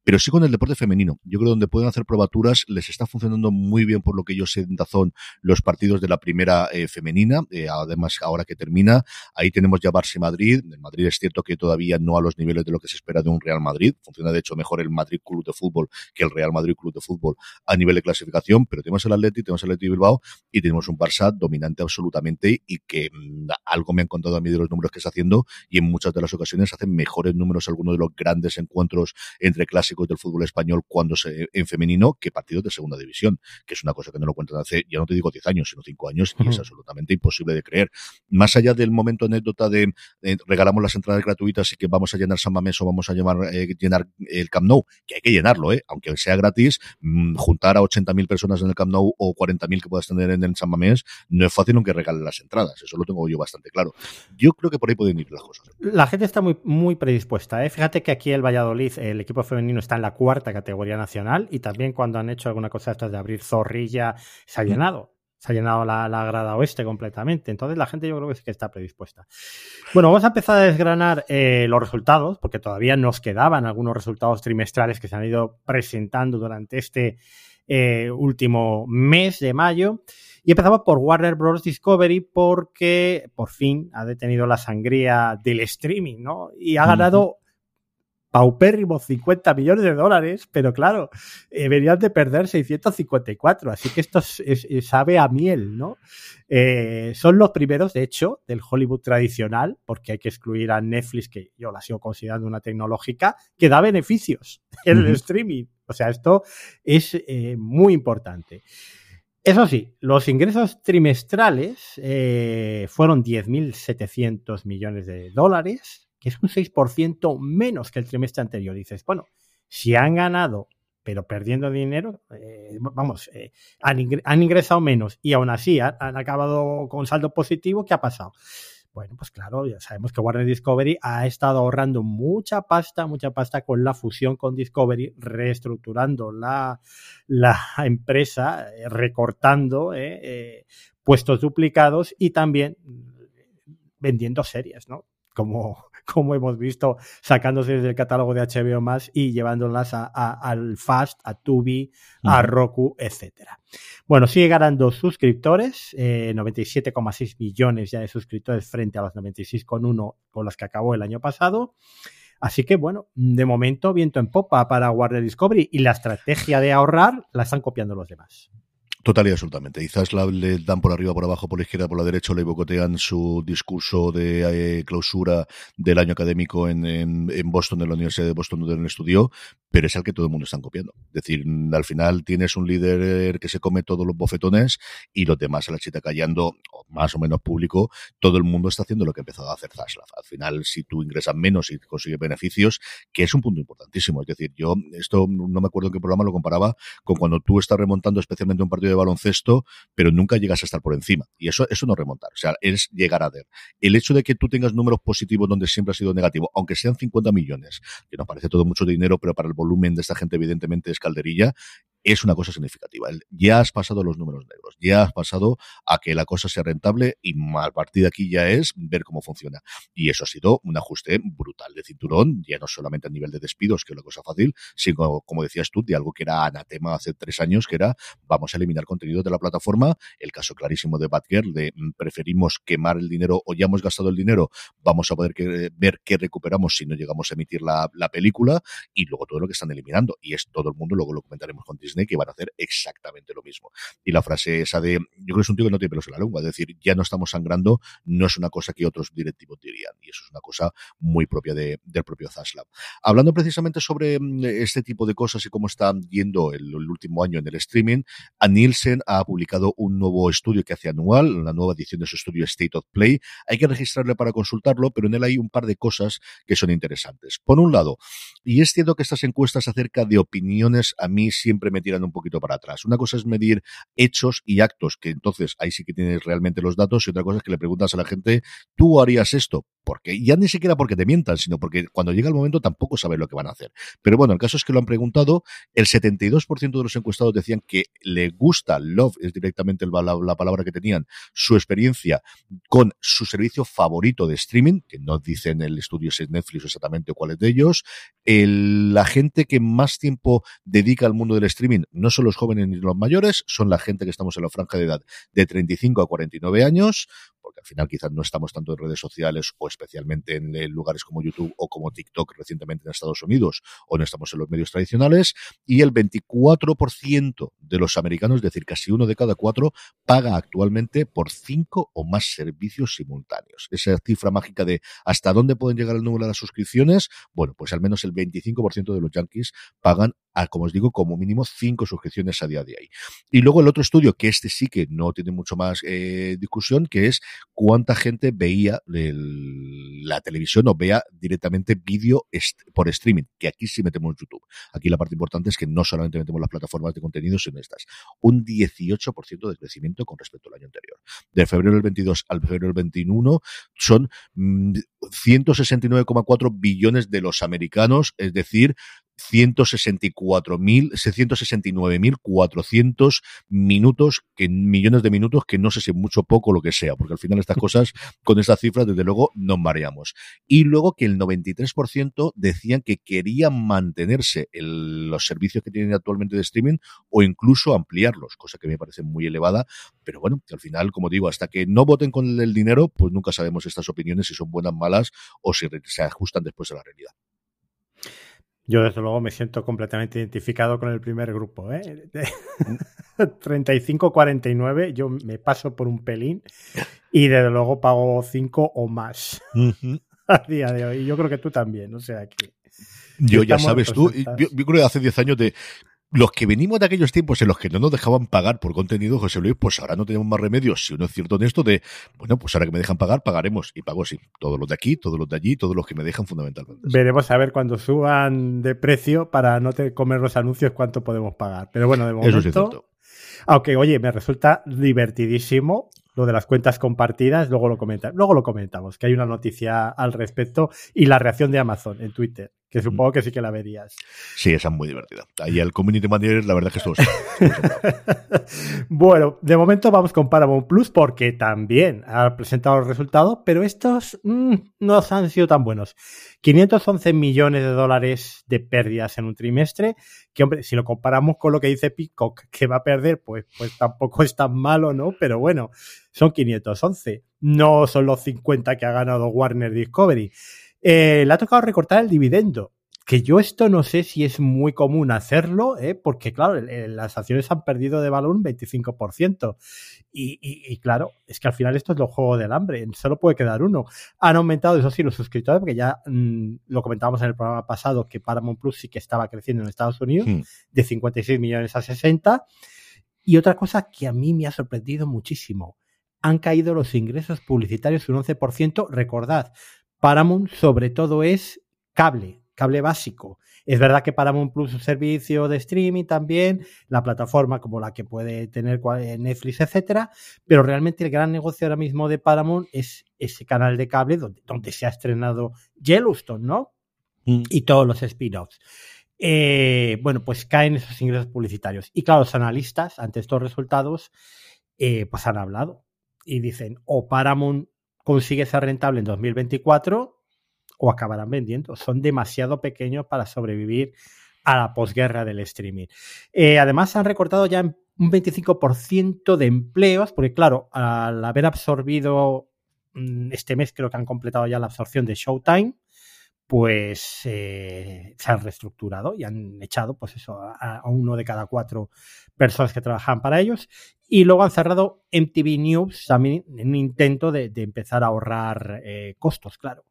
pero sí con el deporte femenino. Yo creo que donde pueden hacer probaturas les está funcionando muy bien por lo que yo sé en Dazón los partidos de la primera eh, femenina. Eh, además, ahora que termina, ahí tenemos ya Barça y Madrid. En Madrid es cierto que todavía no a los niveles de lo que se espera de un Real Madrid. Funciona de hecho mejor el Madrid Club de Fútbol que el Real Madrid Club de Fútbol a nivel de clasificación, pero tenemos el Atleti, tenemos el Atleti Bilbao y tenemos un Barça dominante absolutamente y que mm, algo me han contado a mí de los números que está haciendo y en muchas de las ocasiones hacen mejores números algunos de los grandes encuentros entre clases del fútbol español cuando se, en femenino que partidos de segunda división, que es una cosa que no lo cuentan hace, ya no te digo 10 años, sino 5 años, y es absolutamente imposible de creer. Más allá del momento anécdota de, regalamos las entradas gratuitas y que vamos a llenar San Mamés o vamos a llenar, eh, llenar el Camp Nou, que hay que llenarlo, ¿eh? aunque sea gratis, mm, juntar a 80.000 personas en el Camp Nou o 40.000 que puedas tener en el San Mamés, no es fácil aunque regalen las entradas, eso lo tengo yo bastante claro. Yo creo que por ahí pueden ir las cosas. La gente está muy, muy predispuesta. ¿eh? Fíjate que aquí el Valladolid, el equipo femenino está en la cuarta categoría nacional y también cuando han hecho alguna cosa de abrir zorrilla, se ha llenado. Se ha llenado la, grada oeste completamente. Entonces la gente yo creo que sí que está predispuesta. Bueno, vamos a empezar a desgranar eh, los resultados, porque todavía nos quedaban algunos resultados trimestrales que se han ido presentando durante este eh, último mes de mayo. Y empezamos por Warner Bros. Discovery porque por fin ha detenido la sangría del streaming, ¿no? Y ha ganado paupérrimos 50 millones de dólares, pero claro, eh, venían de perder 654, así que esto sabe a miel, ¿no? Eh, son los primeros, de hecho, del Hollywood tradicional, porque hay que excluir a Netflix, que yo la sigo considerando una tecnológica, que da beneficios en el streaming. O sea, esto es eh, muy importante. Eso sí, los ingresos trimestrales fueron 10.700 millones de dólares, que es un 6% menos que el trimestre anterior. dices, bueno, si han ganado pero perdiendo dinero, eh, vamos, eh, han, ingresado menos y aún así han, acabado con saldo positivo, ¿qué ha pasado? Bueno, pues claro, ya sabemos que Warner Discovery ha estado ahorrando mucha pasta, mucha pasta con la fusión con Discovery, reestructurando la, la empresa, eh, recortando puestos duplicados y también vendiendo series, ¿no? Como, como hemos visto, sacándose del catálogo de HBO más y llevándolas a, al Fast, a Tubi, a Roku, etcétera. Bueno, sigue ganando suscriptores, 97,6 eh, millones ya de suscriptores frente a los 96,1 con los que acabó el año pasado. Así que bueno, de momento viento en popa para Warner Discovery y la estrategia de ahorrar la están copiando los demás. Total y absolutamente. Quizás le dan por arriba, por abajo, por la izquierda, por la derecha, le bocotean su discurso de eh, clausura del año académico en, Boston, en la Universidad de Boston, donde él estudió, pero es el que todo el mundo está copiando. Es decir, al final tienes un líder que se come todos los bofetones y los demás se la chita callando, más o menos público, todo el mundo está haciendo lo que ha empezado a hacer Zaslav. Al final, si tú ingresas menos y consigues beneficios, que es un punto importantísimo. Es decir, yo, esto no me acuerdo qué programa lo comparaba con cuando tú estás remontando especialmente un partido de baloncesto, pero nunca llegas a estar por encima. Y eso, eso no remontar, o sea, es llegar a ver. El hecho de que tú tengas números positivos donde siempre ha sido negativo, aunque sean 50 millones, que nos parece todo mucho dinero, pero para el volumen de esta gente evidentemente es calderilla, es una cosa significativa. Ya has pasado los números negros, ya has pasado a que la cosa sea rentable y a partir de aquí ya es ver cómo funciona. Y eso ha sido un ajuste brutal de cinturón, ya no solamente a nivel de despidos, que es una cosa fácil, sino, como decías tú, de algo que era anatema hace tres años, que era vamos a eliminar contenido de la plataforma. El caso clarísimo de Batgirl, de mm, preferimos quemar el dinero o ya hemos gastado el dinero, vamos a poder ver qué recuperamos si no llegamos a emitir la, la película y luego todo lo que están eliminando. Y es todo el mundo, luego lo comentaremos con que van a hacer exactamente lo mismo. Y la frase esa de, yo creo que es un tío que no tiene pelos en la lengua, es decir, ya no estamos sangrando, no es una cosa que otros directivos dirían. Y eso es una cosa muy propia de, del propio Zaslav. Hablando precisamente sobre mm, este tipo de cosas y cómo está yendo el, último año en el streaming, a Nielsen ha publicado un nuevo estudio que hace anual, la nueva edición de su estudio State of Play. Hay que registrarle para consultarlo, pero en él hay un par de cosas que son interesantes. Por un lado, y es cierto que estas encuestas acerca de opiniones a mí siempre me tiran un poquito para atrás. Una cosa es medir hechos y actos, que entonces ahí sí que tienes realmente los datos, y otra cosa es que le preguntas a la gente, ¿tú harías esto? porque ya ni siquiera porque te mientan, sino porque cuando llega el momento tampoco saben lo que van a hacer. Pero bueno, el caso es que lo han preguntado, el 72% de los encuestados decían que le gusta, love es directamente la, la, palabra que tenían, su experiencia con su servicio favorito de streaming, que no dicen el estudio si es Netflix exactamente o cuál es de ellos. El, la gente que más tiempo dedica al mundo del streaming no son los jóvenes ni los mayores, son la gente que estamos en la franja de edad de 35 a 49 años porque al final quizás no estamos tanto en redes sociales o especialmente en lugares como YouTube o como TikTok recientemente en Estados Unidos o no estamos en los medios tradicionales y el 24% de los americanos, es decir, casi uno de cada cuatro, paga actualmente por cinco o más servicios simultáneos. Esa cifra mágica de hasta dónde pueden llegar el número de las suscripciones, bueno, pues al menos el 25% de los yankees pagan como os digo, como mínimo cinco suscripciones a día de ahí. Y luego el otro estudio, que este sí que no tiene mucho más eh, discusión, que es cuánta gente veía la televisión o vea directamente vídeo por streaming, que aquí sí metemos YouTube. Aquí la parte importante es que no solamente metemos las plataformas de contenido, sino estas. Un 18% de crecimiento con respecto al año anterior. De febrero del 22 al febrero del 21 son 169,4 mm, billones de los americanos, es decir, 164.000, 169.400 minutos, que millones de minutos, que no sé si mucho poco lo que sea, porque al final estas cosas, con estas cifras, desde luego, nos mareamos. Y luego que el 93% decían que querían mantenerse los servicios que tienen actualmente de streaming o incluso ampliarlos, cosa que me parece muy elevada, pero bueno, que al final, como digo, hasta que no voten con el dinero, pues nunca sabemos estas opiniones si son buenas, malas o si se ajustan después a la realidad. Yo, desde luego, me siento completamente identificado con el primer grupo. ¿eh? 35-49, yo me paso por un pelín y, desde luego, pago 5 o más a día de hoy. Yo creo que tú también, o sea que. Yo ya sabes tú, yo, yo, creo que hace 10 años de los que venimos de aquellos tiempos en los que no nos dejaban pagar por contenido, José Luis, pues ahora no tenemos más remedios, si uno es cierto en esto, de, bueno, pues ahora que me dejan pagar, pagaremos. Y pago sí, todos los de aquí, todos los de allí, todos los que me dejan fundamentalmente. Veremos a ver cuando suban de precio para no te comer los anuncios cuánto podemos pagar. Pero bueno, de momento... Eso sí es cierto. Aunque, oye, me resulta divertidísimo lo de las cuentas compartidas, luego lo, comenta, luego lo comentamos, que hay una noticia al respecto y la reacción de Amazon en Twitter que supongo que sí que la verías. Sí, esa es muy divertida. Ahí el Community Manager, la verdad que estuvo. bueno, de momento vamos con Paramount Plus porque también ha presentado los resultados, pero estos mm, no han sido tan buenos. 511 millones de dólares de pérdidas en un trimestre, que hombre, si lo comparamos con lo que dice Peacock, que va a perder, pues, pues tampoco es tan malo, ¿no? Pero bueno, son 511. No son los 50 que ha ganado Warner Discovery. Eh, le ha tocado recortar el dividendo. Que yo esto no sé si es muy común hacerlo, ¿eh? porque claro, las acciones han perdido de valor un 25%. Y, y, claro, es que al final esto es lo juego del hambre, solo puede quedar uno. Han aumentado, eso sí, los suscriptores, porque ya mm, lo comentábamos en el programa pasado, que Paramount Plus sí que estaba creciendo en Estados Unidos, hmm. de 56 millones a 60. Y otra cosa que a mí me ha sorprendido muchísimo, han caído los ingresos publicitarios un 11%. Recordad, Paramount sobre todo es cable, cable básico. Es verdad que Paramount Plus es un servicio de streaming también, la plataforma como la que puede tener Netflix, etcétera, pero realmente el gran negocio ahora mismo de Paramount es ese canal de cable donde, se ha estrenado Yellowstone, ¿no? Mm. Y todos los spin-offs. Eh, bueno, pues caen esos ingresos publicitarios. Y claro, los analistas, ante estos resultados, eh, pues han hablado y dicen, o Paramount consigue ser rentable en 2024 o acabarán vendiendo. Son demasiado pequeños para sobrevivir a la posguerra del streaming. Eh, además, han recortado ya un 25% de empleos, porque claro, al haber absorbido mm, este mes, creo que han completado ya la absorción de Showtime, pues eh, se han reestructurado y han echado, pues eso, a, uno de cada cuatro personas que trabajan para ellos. Y luego han cerrado MTV News también en un intento de, empezar a ahorrar eh, costos, claro.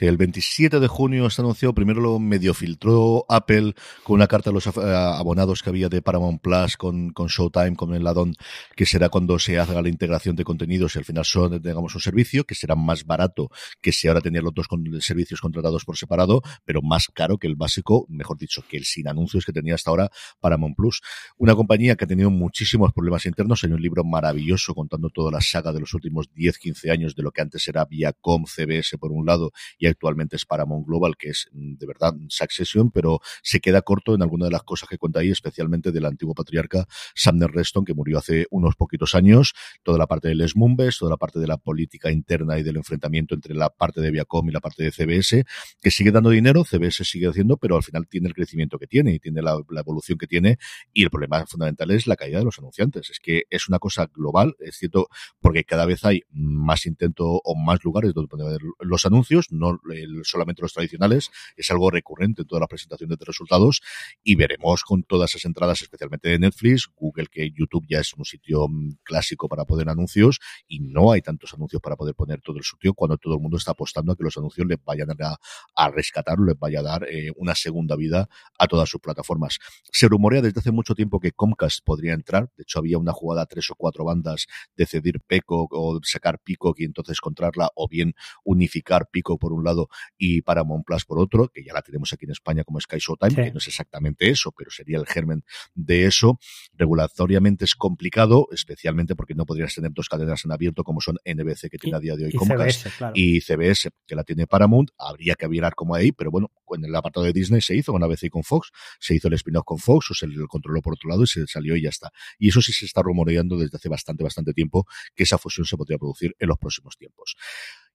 El 27 de junio está anunciado, primero lo medio filtró Apple con una carta a los abonados que había de Paramount Plus con, Showtime, con el ladón, que será cuando se haga la integración de contenidos y al final solo tengamos un servicio que será más barato que si ahora tenía los dos servicios contratados por separado, pero más caro que el básico, mejor dicho, que el sin anuncios que tenía hasta ahora Paramount Plus. Una compañía que ha tenido muchísimos problemas internos, hay un libro maravilloso contando toda la saga de los últimos 10, 15 años de lo que antes era Viacom, CBS por un lado y actualmente es Paramount Global, que es mm, de verdad Succession, pero se queda corto en alguna de las cosas que cuenta ahí, especialmente del antiguo patriarca Sumner Reston, que murió hace unos poquitos años, toda la parte de Les Mumbes, toda la parte de la política interna y del enfrentamiento entre la parte de Viacom y la parte de CBS, que sigue dando dinero, CBS sigue haciendo, pero al final tiene el crecimiento que tiene y tiene la, la evolución que tiene, y el problema fundamental es la caída de los anunciantes. Es que es una cosa global, es cierto, porque cada vez hay más intento o más lugares donde poner los anuncios, no solamente los tradicionales, es algo recurrente en todas las presentaciones de resultados y veremos con todas esas entradas, especialmente de Netflix, Google, que YouTube ya es un sitio mm, clásico para poner anuncios y no hay tantos anuncios para poder poner todo el sitio cuando todo el mundo está apostando a que los anuncios les vayan a, a rescatar, les vaya a dar eh, una segunda vida a todas sus plataformas. Se rumorea desde hace mucho tiempo que Comcast podría entrar, de hecho había una jugada tres o cuatro bandas de cedir Peacock o sacar Peacock y entonces encontrarla o bien unificar Pico por un lado y Paramount Plus por otro, que ya la tenemos aquí en España como Sky Showtime, que no es exactamente eso, pero sería el germen de eso. Regulatoriamente es complicado, especialmente porque no podrías tener dos cadenas en abierto como son NBC que tiene a día de hoy y CBS, y CBS que la tiene Paramount, habría que virar como ahí, pero bueno, en el apartado de Disney se hizo con ABC y con Fox, se hizo el spin-off con Fox, o se le controló por otro lado y se salió y ya está. Y eso sí se está rumoreando desde hace bastante, bastante tiempo que esa fusión se podría producir en los próximos tiempos.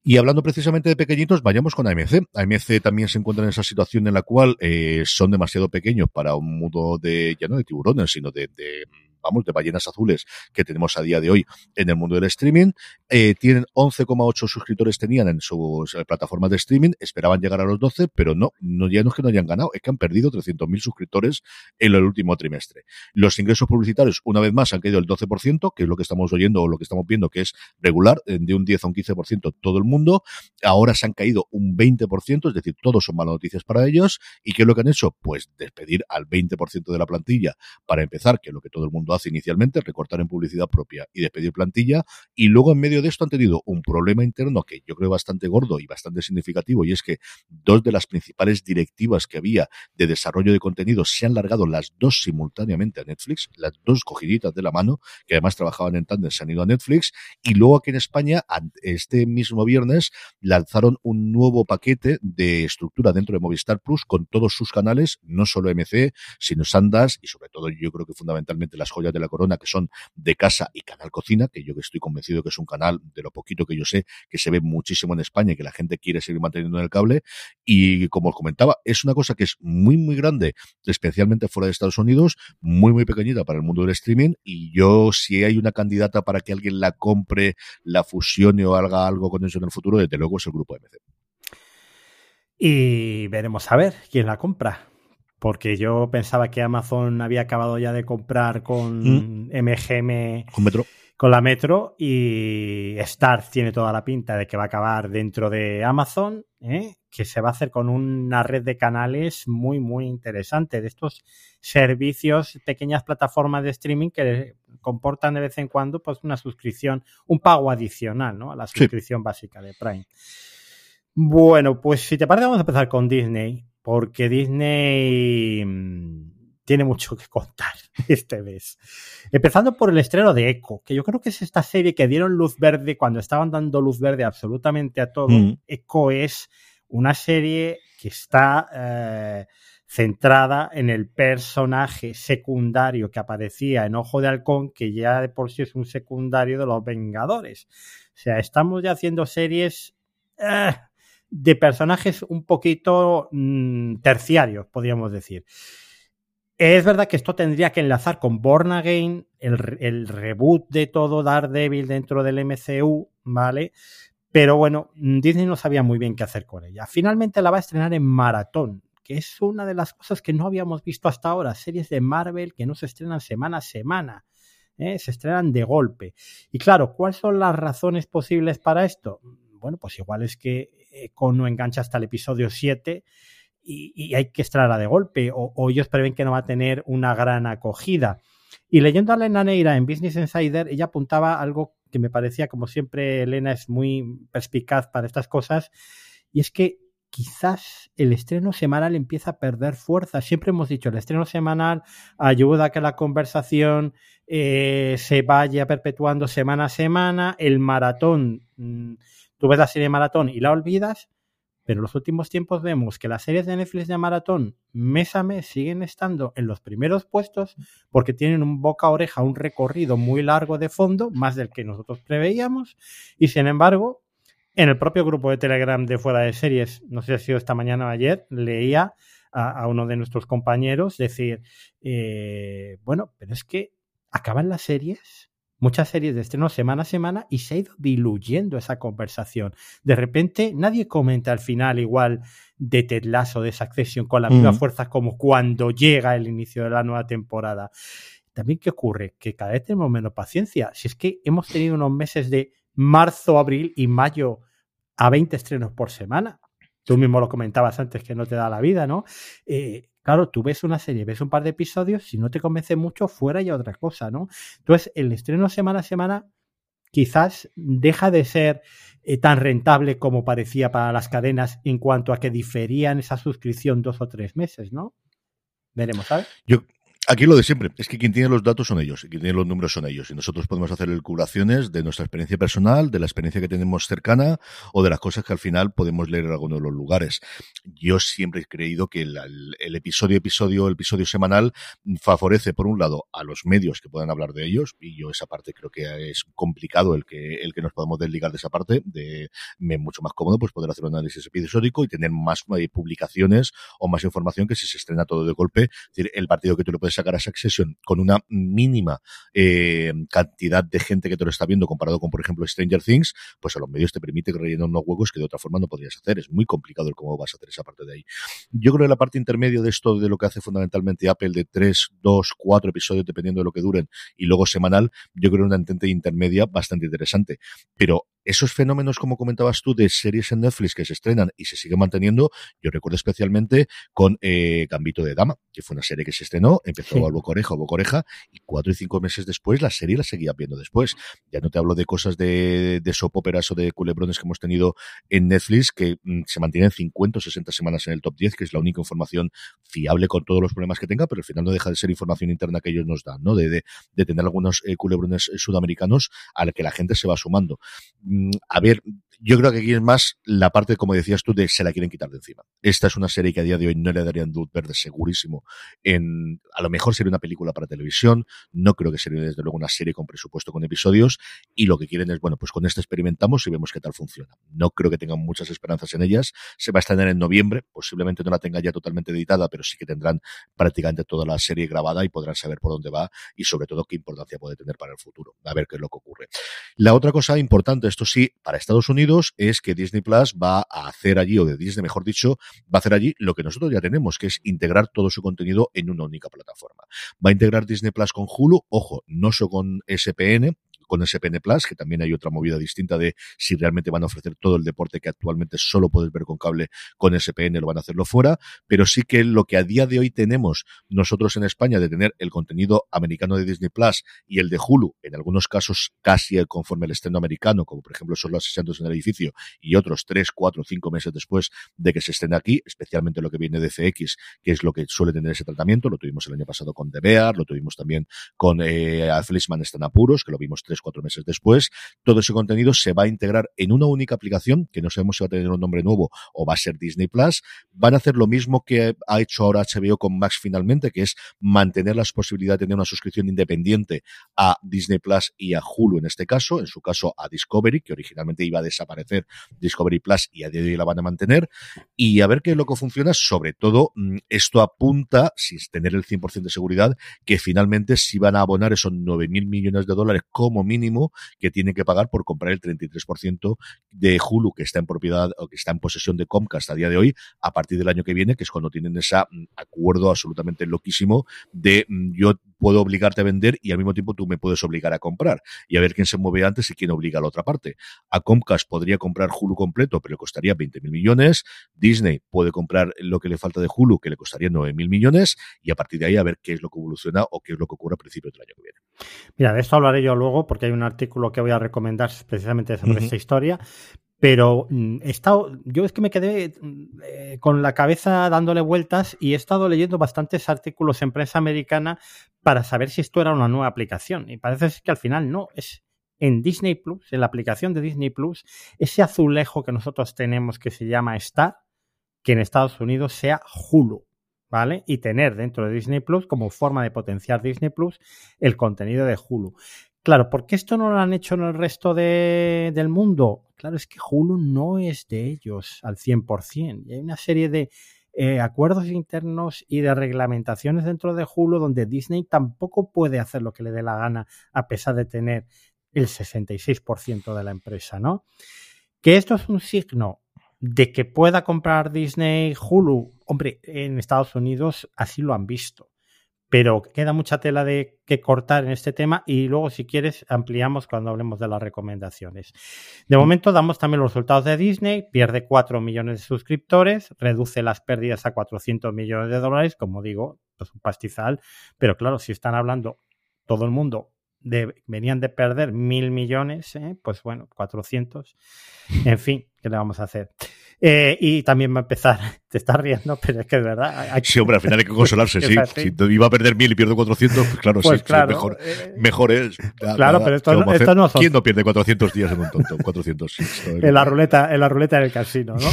Y hablando precisamente de pequeñitos, vayamos con AMC. AMC también se encuentra en esa situación en la cual eh, son demasiado pequeños para un mundo de, ya no de tiburones, sino de, de vamos, de ballenas azules que tenemos a día de hoy en el mundo del streaming. Eh, tienen 11,8 suscriptores tenían en sus plataformas de streaming, esperaban llegar a los 12, pero no, no ya no es que no hayan ganado, es que han perdido 300.000 suscriptores en el último trimestre. Los ingresos publicitarios, una vez más, han caído el 12%, que es lo que estamos oyendo o lo que estamos viendo que es regular, eh, de un 10 a un 15% todo el mundo. Ahora se han caído un 20%, es decir, todos son malas noticias para ellos. ¿Y qué es lo que han hecho? Pues despedir al 20% de la plantilla para empezar, que es lo que todo el mundo hace inicialmente, recortar en publicidad propia y despedir plantilla, y luego en medio de esto han tenido un problema interno que yo creo bastante gordo y bastante significativo, y es que dos de las principales directivas que había de desarrollo de contenido se han largado las dos simultáneamente a Netflix, las dos cogiditas de la mano, que además trabajaban en tándem, se han ido a Netflix, y luego aquí en España, este mismo viernes, lanzaron un nuevo paquete de estructura dentro de Movistar Plus con todos sus canales, no solo MC, sino Sandas, y sobre todo yo creo que fundamentalmente las de la corona que son de casa y canal cocina, que yo estoy convencido que es un canal de lo poquito que yo sé que se ve muchísimo en España y que la gente quiere seguir manteniendo en el cable. Y como os comentaba, es una cosa que es muy, muy grande, especialmente fuera de Estados Unidos, muy, muy pequeñita para el mundo del streaming. Y yo, si hay una candidata para que alguien la compre, la fusione o haga algo con eso en el futuro, desde luego es el grupo MC. Y veremos a ver quién la compra porque yo pensaba que Amazon había acabado ya de comprar con MGM, con Metro. Con la Metro y Star tiene toda la pinta de que va a acabar dentro de Amazon, ¿eh? que se va a hacer con una red de canales muy, muy interesante, de estos servicios, pequeñas plataformas de streaming que comportan de vez en cuando pues una suscripción, un pago adicional ¿no? a la suscripción básica de Prime. Bueno, pues si te parece vamos a empezar con Disney porque Disney mm, tiene mucho que contar este mes. Empezando por el estreno de Echo, que yo creo que es esta serie que dieron luz verde cuando estaban dando luz verde absolutamente a todo. Mm. Echo es una serie que está eh, centrada en el personaje secundario que aparecía en Ojo de Halcón, que ya de por sí es un secundario de los Vengadores. O sea, estamos ya haciendo series... Eh, de personajes un poquito mm, terciarios, podríamos decir. Es verdad que esto tendría que enlazar con Born Again, el, reboot de todo Daredevil dentro del MCU, ¿vale? Pero bueno, Disney no sabía muy bien qué hacer con ella. Finalmente la va a estrenar en Maratón, que es una de las cosas que no habíamos visto hasta ahora. Series de Marvel que no se estrenan semana a semana. ¿eh? Se estrenan de golpe. Y claro, ¿cuáles son las razones posibles para esto? Bueno, pues igual es que con no engancha hasta el episodio 7 y, hay que extraerla de golpe, o, ellos prevén que no va a tener una gran acogida. Y leyendo a Elena Neira en Business Insider, ella apuntaba algo que me parecía, como siempre, Elena es muy perspicaz para estas cosas, y es que quizás el estreno semanal empieza a perder fuerza. Siempre hemos dicho, el estreno semanal ayuda a que la conversación eh, se vaya perpetuando semana a semana. El maratón, mm, tú ves la serie maratón y la olvidas, pero en los últimos tiempos vemos que las series de Netflix de maratón mes a mes siguen estando en los primeros puestos porque tienen un boca a oreja, un recorrido muy largo de fondo, más del que nosotros preveíamos, y sin embargo, en el propio grupo de Telegram de fuera de series, no sé si ha sido esta mañana o ayer, leía a, uno de nuestros compañeros decir, eh, bueno, pero es que acaban las series muchas series de estreno semana a semana y se ha ido diluyendo esa conversación. De repente nadie comenta al final igual de Ted Lasso, de Succession, con la misma fuerza como cuando llega el inicio de la nueva temporada. También, ¿qué ocurre? Que cada vez tenemos menos paciencia. Si es que hemos tenido unos meses de marzo, abril y mayo a 20 estrenos por semana. Tú mismo lo comentabas antes que no te da la vida, ¿no? Eh, Claro, tú ves una serie, ves un par de episodios, si no te convence mucho, fuera ya otra cosa, ¿no? Entonces, el estreno semana a semana quizás deja de ser eh, tan rentable como parecía para las cadenas en cuanto a que diferían esa suscripción dos o tres meses, ¿no? Veremos, ¿sabes? Yo, Aquí lo de siempre, es que quien tiene los datos son ellos, y quien tiene los números son ellos, y nosotros podemos hacer calculaciones de nuestra experiencia personal, de la experiencia que tenemos cercana, o de las cosas que al final podemos leer en alguno de los lugares. Yo siempre he creído que el, episodio, episodio, el episodio semanal favorece, por un lado, a los medios que puedan hablar de ellos, y yo esa parte creo que es complicado el que, el que nos podamos desligar de esa parte, de me mucho más cómodo pues poder hacer un análisis episódico y tener más eh, publicaciones o más información que si se estrena todo de golpe, es decir, el partido que tú le puedes sacar a Succession con una mínima eh, cantidad de gente que te lo está viendo comparado con, por ejemplo, Stranger Things, pues a los medios te permite rellenar unos huecos que de otra forma no podrías hacer. Es muy complicado el cómo vas a hacer esa parte de ahí. Yo creo que la parte intermedio de esto, de lo que hace fundamentalmente Apple, de tres, dos, cuatro episodios, dependiendo de lo que duren, y luego semanal, yo creo una entente intermedia bastante interesante. Pero esos fenómenos, como comentabas tú, de series en Netflix que se estrenan y se siguen manteniendo, yo recuerdo especialmente con eh, Gambito de Dama, que fue una serie que se estrenó, empezó a boca oreja, boca oreja, y cuatro y cinco meses después la serie la seguía viendo después. Ya no te hablo de cosas de, de soap operas o de culebrones que hemos tenido en Netflix, que mm, se mantienen 50 o 60 semanas en el top 10, que es la única información fiable con todos los problemas que tenga, pero al final no deja de ser información interna que ellos nos dan, ¿no? De, de, de tener algunos eh, culebrones eh, sudamericanos a la que la gente se va sumando a ver, yo creo que aquí es más la parte, como decías tú, de se la quieren quitar de encima. Esta es una serie que a día de hoy no le darían luz verde segurísimo. En, a lo mejor sería una película para televisión. No creo que sería desde luego una serie con presupuesto con episodios. Y lo que quieren es, bueno, pues con esta experimentamos y vemos qué tal funciona. No creo que tengan muchas esperanzas en ellas. Se va a estrenar en noviembre. Posiblemente no la tenga ya totalmente editada, pero sí que tendrán prácticamente toda la serie grabada y podrán saber por dónde va y sobre todo qué importancia puede tener para el futuro. A ver qué es lo que ocurre. La otra cosa importante, esto sí, para Estados Unidos, es que Disney Plus va a hacer allí, o de Disney mejor dicho, va a hacer allí lo que nosotros ya tenemos, que es integrar todo su contenido en una única plataforma. Va a integrar Disney Plus con Hulu, ojo, no solo con SPN, con SPN Plus, que también hay otra movida distinta de si realmente van a ofrecer todo el deporte que actualmente solo puedes ver con cable con SPN, lo van a hacerlo fuera, pero sí que lo que a día de hoy tenemos nosotros en España de tener el contenido americano de Disney Plus y el de Hulu, en algunos casos casi conforme al estreno americano, como por ejemplo son los asientos en el edificio, y otros tres, cuatro, cinco meses después de que se estén aquí, especialmente lo que viene de FX, que es lo que suele tener ese tratamiento, lo tuvimos el año pasado con The Bear, lo tuvimos también con eh, Están Apuros, que lo vimos tres cuatro meses después, todo ese contenido se va a integrar en una única aplicación, que no sabemos si va a tener un nombre nuevo o va a ser Disney Plus. Van a hacer lo mismo que ha hecho ahora HBO con Max finalmente, que es mantener la posibilidad de tener una suscripción independiente a Disney Plus y a Hulu en este caso, en su caso a Discovery, que originalmente iba a desaparecer Discovery Plus y a día de hoy la van a mantener. Y a ver qué es lo que funciona, sobre todo mm, esto apunta, sin tener el 100% de seguridad, que finalmente si van a abonar esos 9 mil millones de dólares como mínimo que tiene que pagar por comprar el 33% de Hulu que está en propiedad o que está en posesión de Comcast a día de hoy, a partir del año que viene, que es cuando tienen ese mm, acuerdo absolutamente loquísimo de mm, yo puedo obligarte a vender y al mismo tiempo tú me puedes obligar a comprar y a ver quién se mueve antes y quién obliga a la otra parte. A Comcast podría comprar Hulu completo, pero le costaría 20 mil millones. Disney puede comprar lo que le falta de Hulu, que le costaría 9 mil millones y a partir de ahí a ver qué es lo que evoluciona o qué es lo que ocurre a principios del año que viene. Mira, de esto hablaré yo luego porque hay un artículo que voy a recomendar precisamente sobre esta historia, pero mm, he estado, yo es que me quedé mm, eh, con la cabeza dándole vueltas y he estado leyendo bastantes artículos en prensa americana para saber si esto era una nueva aplicación. Y parece que al final no, es en Disney Plus, en la aplicación de Disney Plus, ese azulejo que nosotros tenemos que se llama Star, que en Estados Unidos sea Hulu. ¿Vale? Y tener dentro de Disney Plus, como forma de potenciar Disney Plus, el contenido de Hulu. Claro, ¿por qué esto no lo han hecho en el resto de, del mundo? Claro, es que Hulu no es de ellos al 100%. Y hay una serie de eh, acuerdos internos y de reglamentaciones dentro de Hulu donde Disney tampoco puede hacer lo que le dé la gana a pesar de tener el 66% de la empresa, ¿no? Que esto es un signo de que pueda comprar Disney Hulu. Hombre, en Estados Unidos así lo han visto pero queda mucha tela de que cortar en este tema y luego si quieres ampliamos cuando hablemos de las recomendaciones. De momento damos también los resultados de Disney, pierde 4 millones de suscriptores, reduce las pérdidas a 400 millones de dólares, como digo, es pues un pastizal, pero claro, si están hablando todo el mundo de, venían de perder mil millones, ¿eh? pues bueno, 400, en fin, ¿qué le vamos a hacer? Eh, y también va a empezar, te estás riendo, pero es que es verdad. Sí, hombre, al final hay que consolarse, sí. Si iba a perder mil y pierdo 400, pues claro, pues sí, mejor, eh, mejor es. claro, pero esto, no son... ¿Quién no pierde 400 días en un tonto? 400, sí, en la ruleta, en la ruleta del casino, ¿no?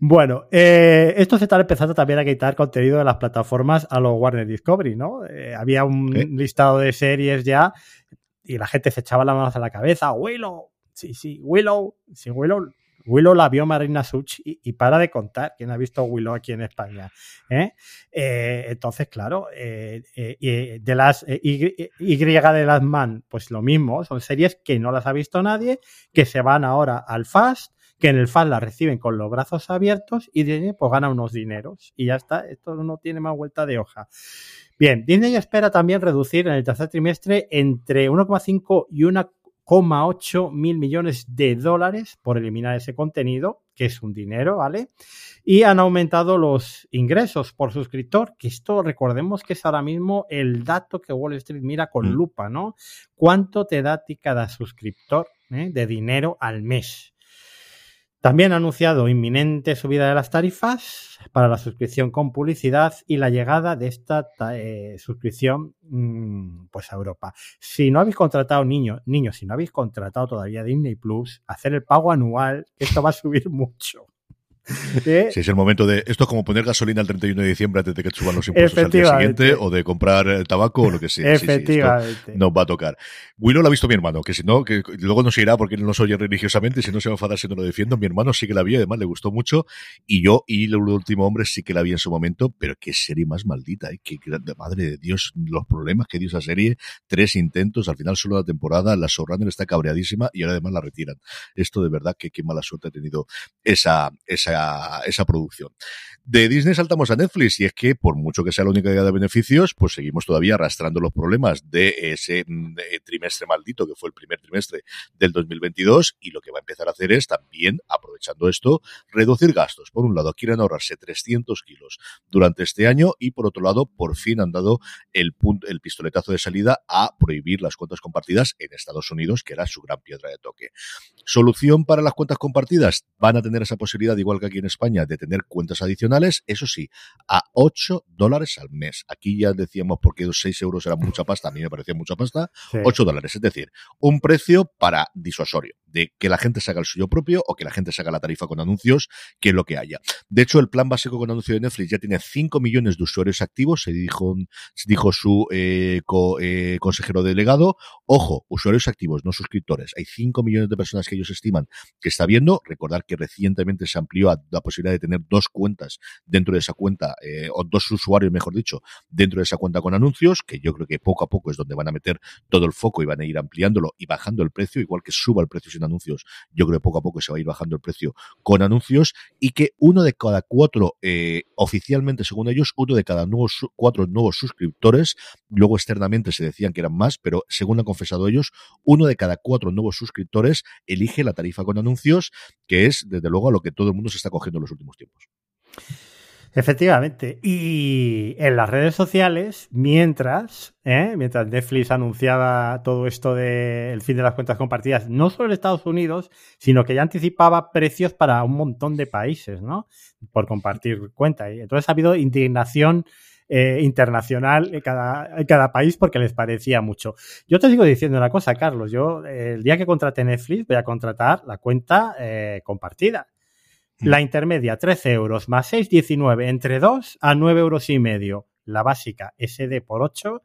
bueno, eh, esto se está empezando también a quitar contenido de las plataformas a los Warner Discovery, ¿no? había un listado de series ya y la gente se echaba la mano a la cabeza, Willow, sí, sí, Willow, sí, Willow Willow la vio Marina Such y, para de contar quién ha visto Willow aquí en España. ¿eh? Eh, entonces, claro, eh, de las y, de las Man, pues lo mismo, son series que no las ha visto nadie, que se van ahora al Fast, que en el Fast las reciben con los brazos abiertos y Disney pues gana unos dineros. Y ya está, esto no tiene más vuelta de hoja. Bien, Disney espera también reducir en el tercer trimestre entre 1,5 y 1 8 mil millones de dólares por eliminar ese contenido, que es un dinero, ¿vale? Y han aumentado los ingresos por suscriptor, que esto recordemos que es ahora mismo el dato que Wall Street mira con mm. lupa, ¿no? ¿Cuánto te da a ti cada suscriptor eh, de dinero al mes? También ha anunciado inminente subida de las tarifas para la suscripción con publicidad y la llegada de esta eh, suscripción mm, pues a Europa. Si no habéis contratado niños, niños, si no habéis contratado todavía Disney Plus, hacer el pago anual, esto va a subir mucho. ¿Eh? Si es el momento de. Esto es como poner gasolina el 31 de diciembre antes de que suban los impuestos al día siguiente, o de comprar eh, tabaco o lo que sea. Efectivamente. nos va a tocar. Willow lo ha visto mi hermano, que si no, que luego no se irá porque no oye religiosamente y si no se va a enfadar si no lo defiendo. Mi hermano sí que la vio, además le gustó mucho. Y yo, y el último hombre, sí que la vi en su momento, pero qué serie más maldita, ¿eh? qué madre de Dios, los problemas que dio esa serie. Tres intentos, al final solo la temporada, la showrunner está cabreadísima y ahora además la retiran. Esto de verdad que qué mala suerte ha tenido esa, esa esa, producción. De Disney saltamos a Netflix y es que por mucho que sea la única idea de beneficios, pues seguimos todavía arrastrando los problemas de ese mm, trimestre maldito que fue el primer trimestre del 2022 y lo que va a empezar a hacer es también, aprovechando esto, reducir gastos. Por un lado, quieren ahorrarse 300 kilos durante este año y por otro lado, por fin han dado el, punto, el pistoletazo de salida a prohibir las cuentas compartidas en Estados Unidos, que era su gran piedra de toque. Solución para las cuentas compartidas, van a tener esa posibilidad, igual que aquí en España, de tener cuentas adicionales, eso sí, a 8 dólares al mes. Aquí ya decíamos porque 6 euros era mucha pasta, a mí me parecía mucha pasta, 8 dólares, es decir, un precio para disuasorio, de que la gente se haga el suyo propio o que la gente se haga la tarifa con anuncios, que es lo que haya. De hecho, el plan básico con anuncio de Netflix ya tiene 5 millones de usuarios activos, se dijo, dijo su eh, eh, consejero delegado. Ojo, usuarios activos, no suscriptores. Hay 5 millones de personas que ellos estiman que está viendo. Recordar que recientemente se amplió la posibilidad de tener dos cuentas dentro de esa cuenta, eh, o dos usuarios, mejor dicho, dentro de esa cuenta con anuncios, que yo creo que poco a poco es donde van a meter todo el foco y van a ir ampliándolo y bajando el precio, igual que suba el precio anuncios, yo creo que poco a poco se va a ir bajando el precio con anuncios y que uno de cada cuatro, eh, oficialmente según ellos, uno de cada cuatro nuevos suscriptores, luego externamente se decían que eran más, pero según han confesado ellos, uno de cada cuatro nuevos suscriptores elige la tarifa con anuncios, que es desde luego a lo que todo el mundo se está cogiendo en los últimos tiempos. Efectivamente. Y en las redes sociales, mientras, ¿eh? mientras Netflix anunciaba todo esto del fin de las cuentas compartidas, no solo en Estados Unidos, sino que ya anticipaba precios para un montón de países, ¿no? Por compartir cuenta. Y entonces ha habido indignación eh, internacional en cada, cada país porque les parecía mucho. Yo te sigo diciendo una cosa, Carlos. Yo, el día que contrate Netflix, voy a contratar la cuenta eh, compartida. La intermedia, 13 euros, más 6, 19, entre 2 a 9 euros y medio. La básica, SD por 8.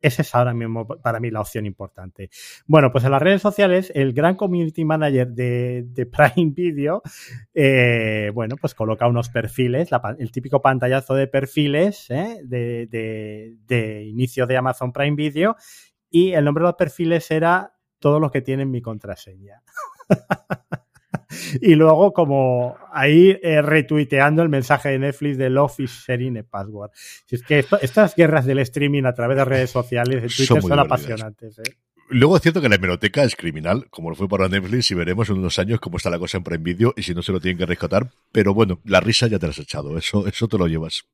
Esa es ahora mismo para mí la opción importante. Bueno, pues en las redes sociales, el gran community manager de, Prime Video, eh, bueno, pues coloca unos perfiles, el típico pantallazo de perfiles ¿eh? de, de, de, inicio de Amazon Prime Video, y el nombre de los perfiles era todos los que tienen mi contraseña. y luego como ahí eh, retuiteando el mensaje de Netflix de Love is sharing a password. Si es que estas guerras del streaming a través de redes sociales de Twitter son, apasionantes. ¿eh? Luego es cierto que la hemeroteca es criminal, como lo fue para Netflix, y veremos en unos años cómo está la cosa en Prime Video y si no se lo tienen que rescatar. Pero bueno, la risa ya te la has echado, eso, eso te lo llevas.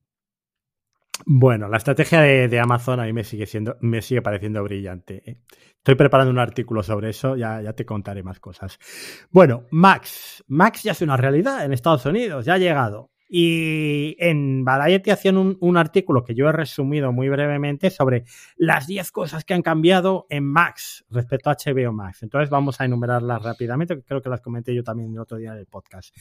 Bueno, la estrategia de, Amazon a mí me sigue siendo, me sigue pareciendo brillante. ¿eh? Estoy preparando un artículo sobre eso, ya, ya te contaré más cosas. Bueno, Max. Max ya es una realidad en Estados Unidos, ya ha llegado. Y en Variety hacían un, un, artículo que yo he resumido muy brevemente sobre las 10 cosas que han cambiado en Max respecto a HBO Max. Entonces vamos a enumerarlas rápidamente, que creo que las comenté yo también el otro día en el podcast.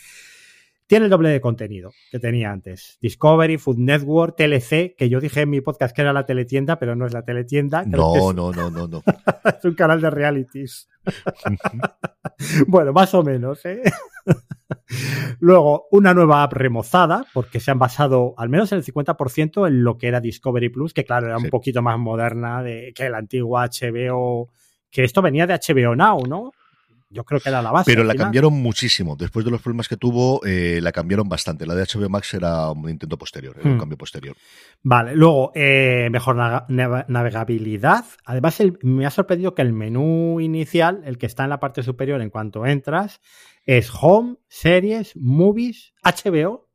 Tiene el doble de contenido que tenía antes. Discovery, Food Network, TLC, que yo dije en mi podcast que era la teletienda, pero no es la teletienda. No, no, no, no, no. es un canal de realities. bueno, más o menos, ¿eh? Luego, una nueva app remozada, porque se han basado al menos en el 50% en lo que era Discovery Plus, que claro, era un poquito más moderna de, que la antigua HBO, que esto venía de HBO Now, ¿no? Yo creo que era la base. Pero la cambiaron muchísimo. Después de los problemas que tuvo, eh, la cambiaron bastante. La de HBO Max era un intento posterior, era un hmm. cambio posterior. Vale, luego, eh, mejor navegabilidad. Además, me ha sorprendido que el menú inicial, el que está en la parte superior en cuanto entras, es Home, Series, Movies, HBO.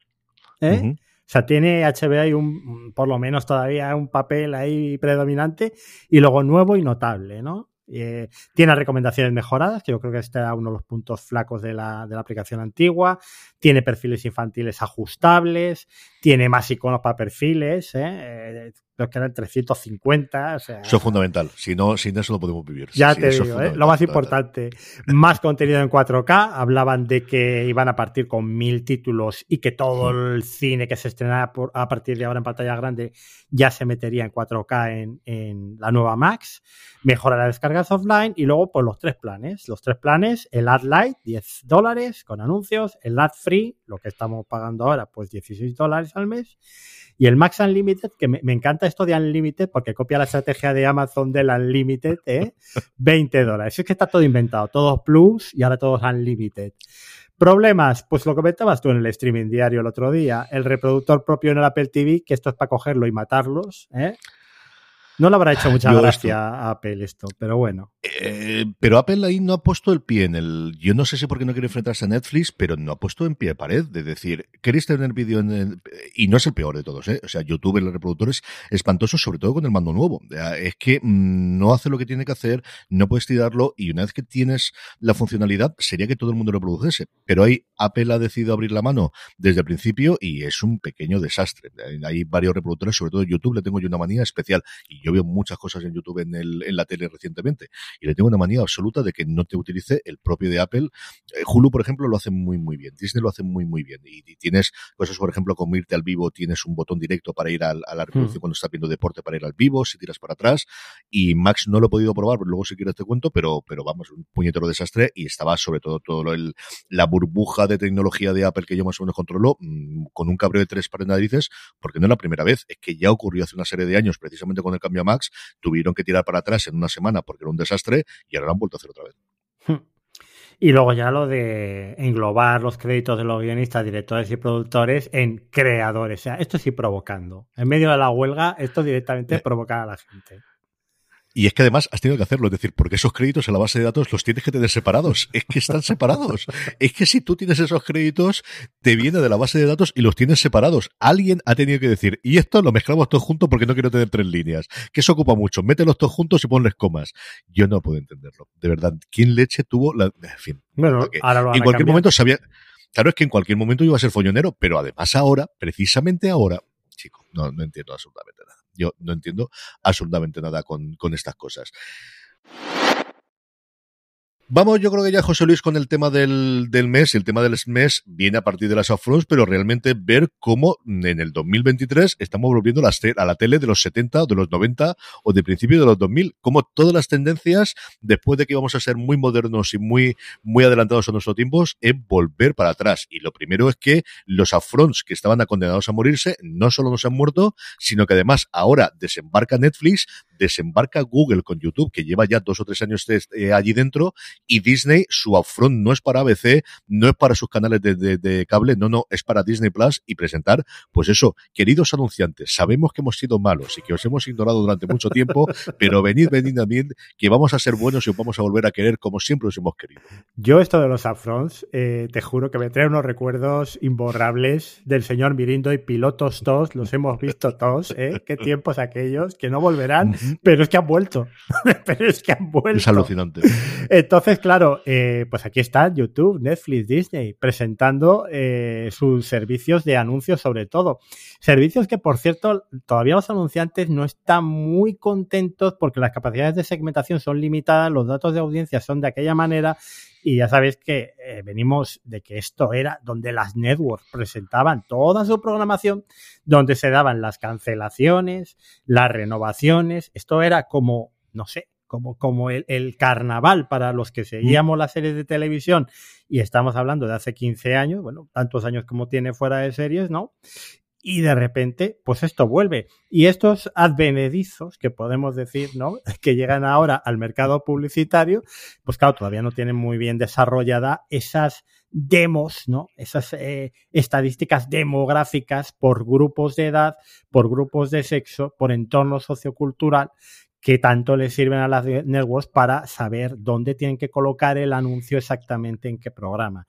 ¿eh? O sea, tiene HBO ahí un, por lo menos todavía un papel ahí predominante y luego nuevo y notable, ¿no? Eh, tiene recomendaciones mejoradas, que yo creo que este era uno de los puntos flacos de la, de la aplicación antigua. Tiene perfiles infantiles ajustables, tiene más iconos para perfiles, ¿eh? Creo que eran 350. O sea, eso es fundamental. Si no, sin eso no podemos vivir. Ya te digo, ¿eh? lo más importante. Más contenido en 4K. Hablaban de que iban a partir con mil títulos y que todo el cine que se estrenara a partir de ahora en pantalla grande ya se metería en 4K en, en la nueva Max. Mejora las descargas offline y luego pues los tres planes. Los tres planes, el Ad Light, 10 dólares con anuncios, el Ad Free, lo que estamos pagando ahora, pues 16 dólares al mes y el Max Unlimited, que me, encanta esto de Unlimited porque copia la estrategia de Amazon del Unlimited, ¿eh? 20 dólares. Es que está todo inventado, todos Plus y ahora todos Unlimited. Problemas, pues lo comentabas tú en el streaming diario el otro día, el reproductor propio en el Apple TV, que esto es para cogerlo y matarlos, ¿eh? No le habrá hecho mucha gracia a Apple esto, pero bueno. Eh, pero Apple ahí no ha puesto el pie en el. Yo no sé si porque no quiere enfrentarse a Netflix, pero no ha puesto en pie de pared. De decir, ¿queréis tener vídeo en el... Y no es el peor de todos, ¿eh? O sea, YouTube, los reproductores espantosos, sobre todo con el mando nuevo. Es que mm, no hace lo que tiene que hacer, no puedes tirarlo, y una vez que tienes la funcionalidad, sería que todo el mundo lo produjese. Pero ahí Apple ha decidido abrir la mano desde el principio y es un pequeño desastre. Hay varios reproductores, sobre todo YouTube, le tengo yo una manía especial. Y yo veo muchas cosas en YouTube en, el, en la tele recientemente y le tengo una manía absoluta de que no te utilice el propio de Apple. Eh, Hulu, por ejemplo, lo hace muy, muy bien. Disney lo hace muy, muy bien. Y, tienes cosas, por ejemplo, como irte al vivo, tienes un botón directo para ir a, la reproducción hmm. cuando estás viendo deporte para ir al vivo, si tiras para atrás. Y Max no lo he podido probar, luego si quieres te cuento, pero, pero vamos, un puñetero desastre y estaba sobre todo todo el, la burbuja de tecnología de Apple que yo más o menos controlo mm, con un cabreo de tres pares narices, porque no es la primera vez, es que ya ocurrió hace una serie de años precisamente con el cambio a Max, tuvieron que tirar para atrás en una semana porque era un desastre y ahora lo han vuelto a hacer otra vez. Hmm. Y luego ya lo de englobar los créditos de los guionistas, directores y productores en creadores. O sea, esto sí provocando. En medio de la huelga, esto directamente es provocar a la gente. Y es que además has tenido que hacerlo, es decir, porque esos créditos en la base de datos los tienes que tener separados. Es que están separados. es que si tú tienes esos créditos, te viene de la base de datos y los tienes separados. Alguien ha tenido que decir, y esto lo mezclamos todos juntos porque no quiero tener tres líneas. Que eso ocupa mucho. Mételos todos juntos y ponles comas. Yo no puedo entenderlo. De verdad, ¿quién leche tuvo la. En fin. Bueno, ahora lo En cualquier momento sabía. Claro, es que en cualquier momento iba a ser follonero, pero además ahora, precisamente ahora, chico, no, no entiendo absolutamente nada. Yo no entiendo absolutamente nada con, con estas cosas. Vamos, yo creo que ya José Luis con el tema del, del mes, el tema del mes viene a partir de las afros, pero realmente ver cómo en el 2023 estamos volviendo a la tele de los 70, de los 90 o de principio de los 2000, como todas las tendencias, después de que íbamos a ser muy modernos y muy, muy adelantados a nuestros tiempos, es volver para atrás. Y lo primero es que los afrons que estaban condenados a morirse no solo no se han muerto, sino que además ahora desembarca Netflix, desembarca Google con YouTube, que lleva ya dos o tres años eh, allí dentro, y Disney, su upfront no es para ABC, no es para sus canales de, cable, no, no, es para Disney Plus y presentar, pues eso, queridos anunciantes, sabemos que hemos sido malos y que os hemos ignorado durante mucho tiempo, pero venid, venid también, que vamos a ser buenos y os vamos a volver a querer como siempre os hemos querido. Yo esto de los upfronts, eh, te juro que me trae unos recuerdos imborrables del señor Mirindo y pilotos todos, los hemos visto todos, ¿eh? Qué tiempos aquellos que no volverán, pero es que han vuelto, pero es que han vuelto. Es alucinante. Entonces, claro, eh, pues aquí está YouTube, Netflix, Disney, presentando eh, sus servicios de anuncios sobre todo. Servicios que, por cierto, todavía los anunciantes no están muy contentos porque las capacidades de segmentación son limitadas, los datos de audiencia son de aquella manera y ya sabéis que eh, venimos de que esto era donde las networks presentaban toda su programación, donde se daban las cancelaciones, las renovaciones. Esto era como, no sé, como, como el, el, carnaval para los que seguíamos las series de televisión y estamos hablando de hace 15 años, bueno, tantos años como tiene fuera de series, ¿no? Y de repente, pues esto vuelve. Y estos advenedizos, que podemos decir, ¿no? Que llegan ahora al mercado publicitario, pues claro, todavía no tienen muy bien desarrollada esas demos, ¿no? Esas eh, estadísticas demográficas por grupos de edad, por grupos de sexo, por entorno sociocultural, que tanto les sirven a las networks para saber dónde tienen que colocar el anuncio exactamente en qué programa.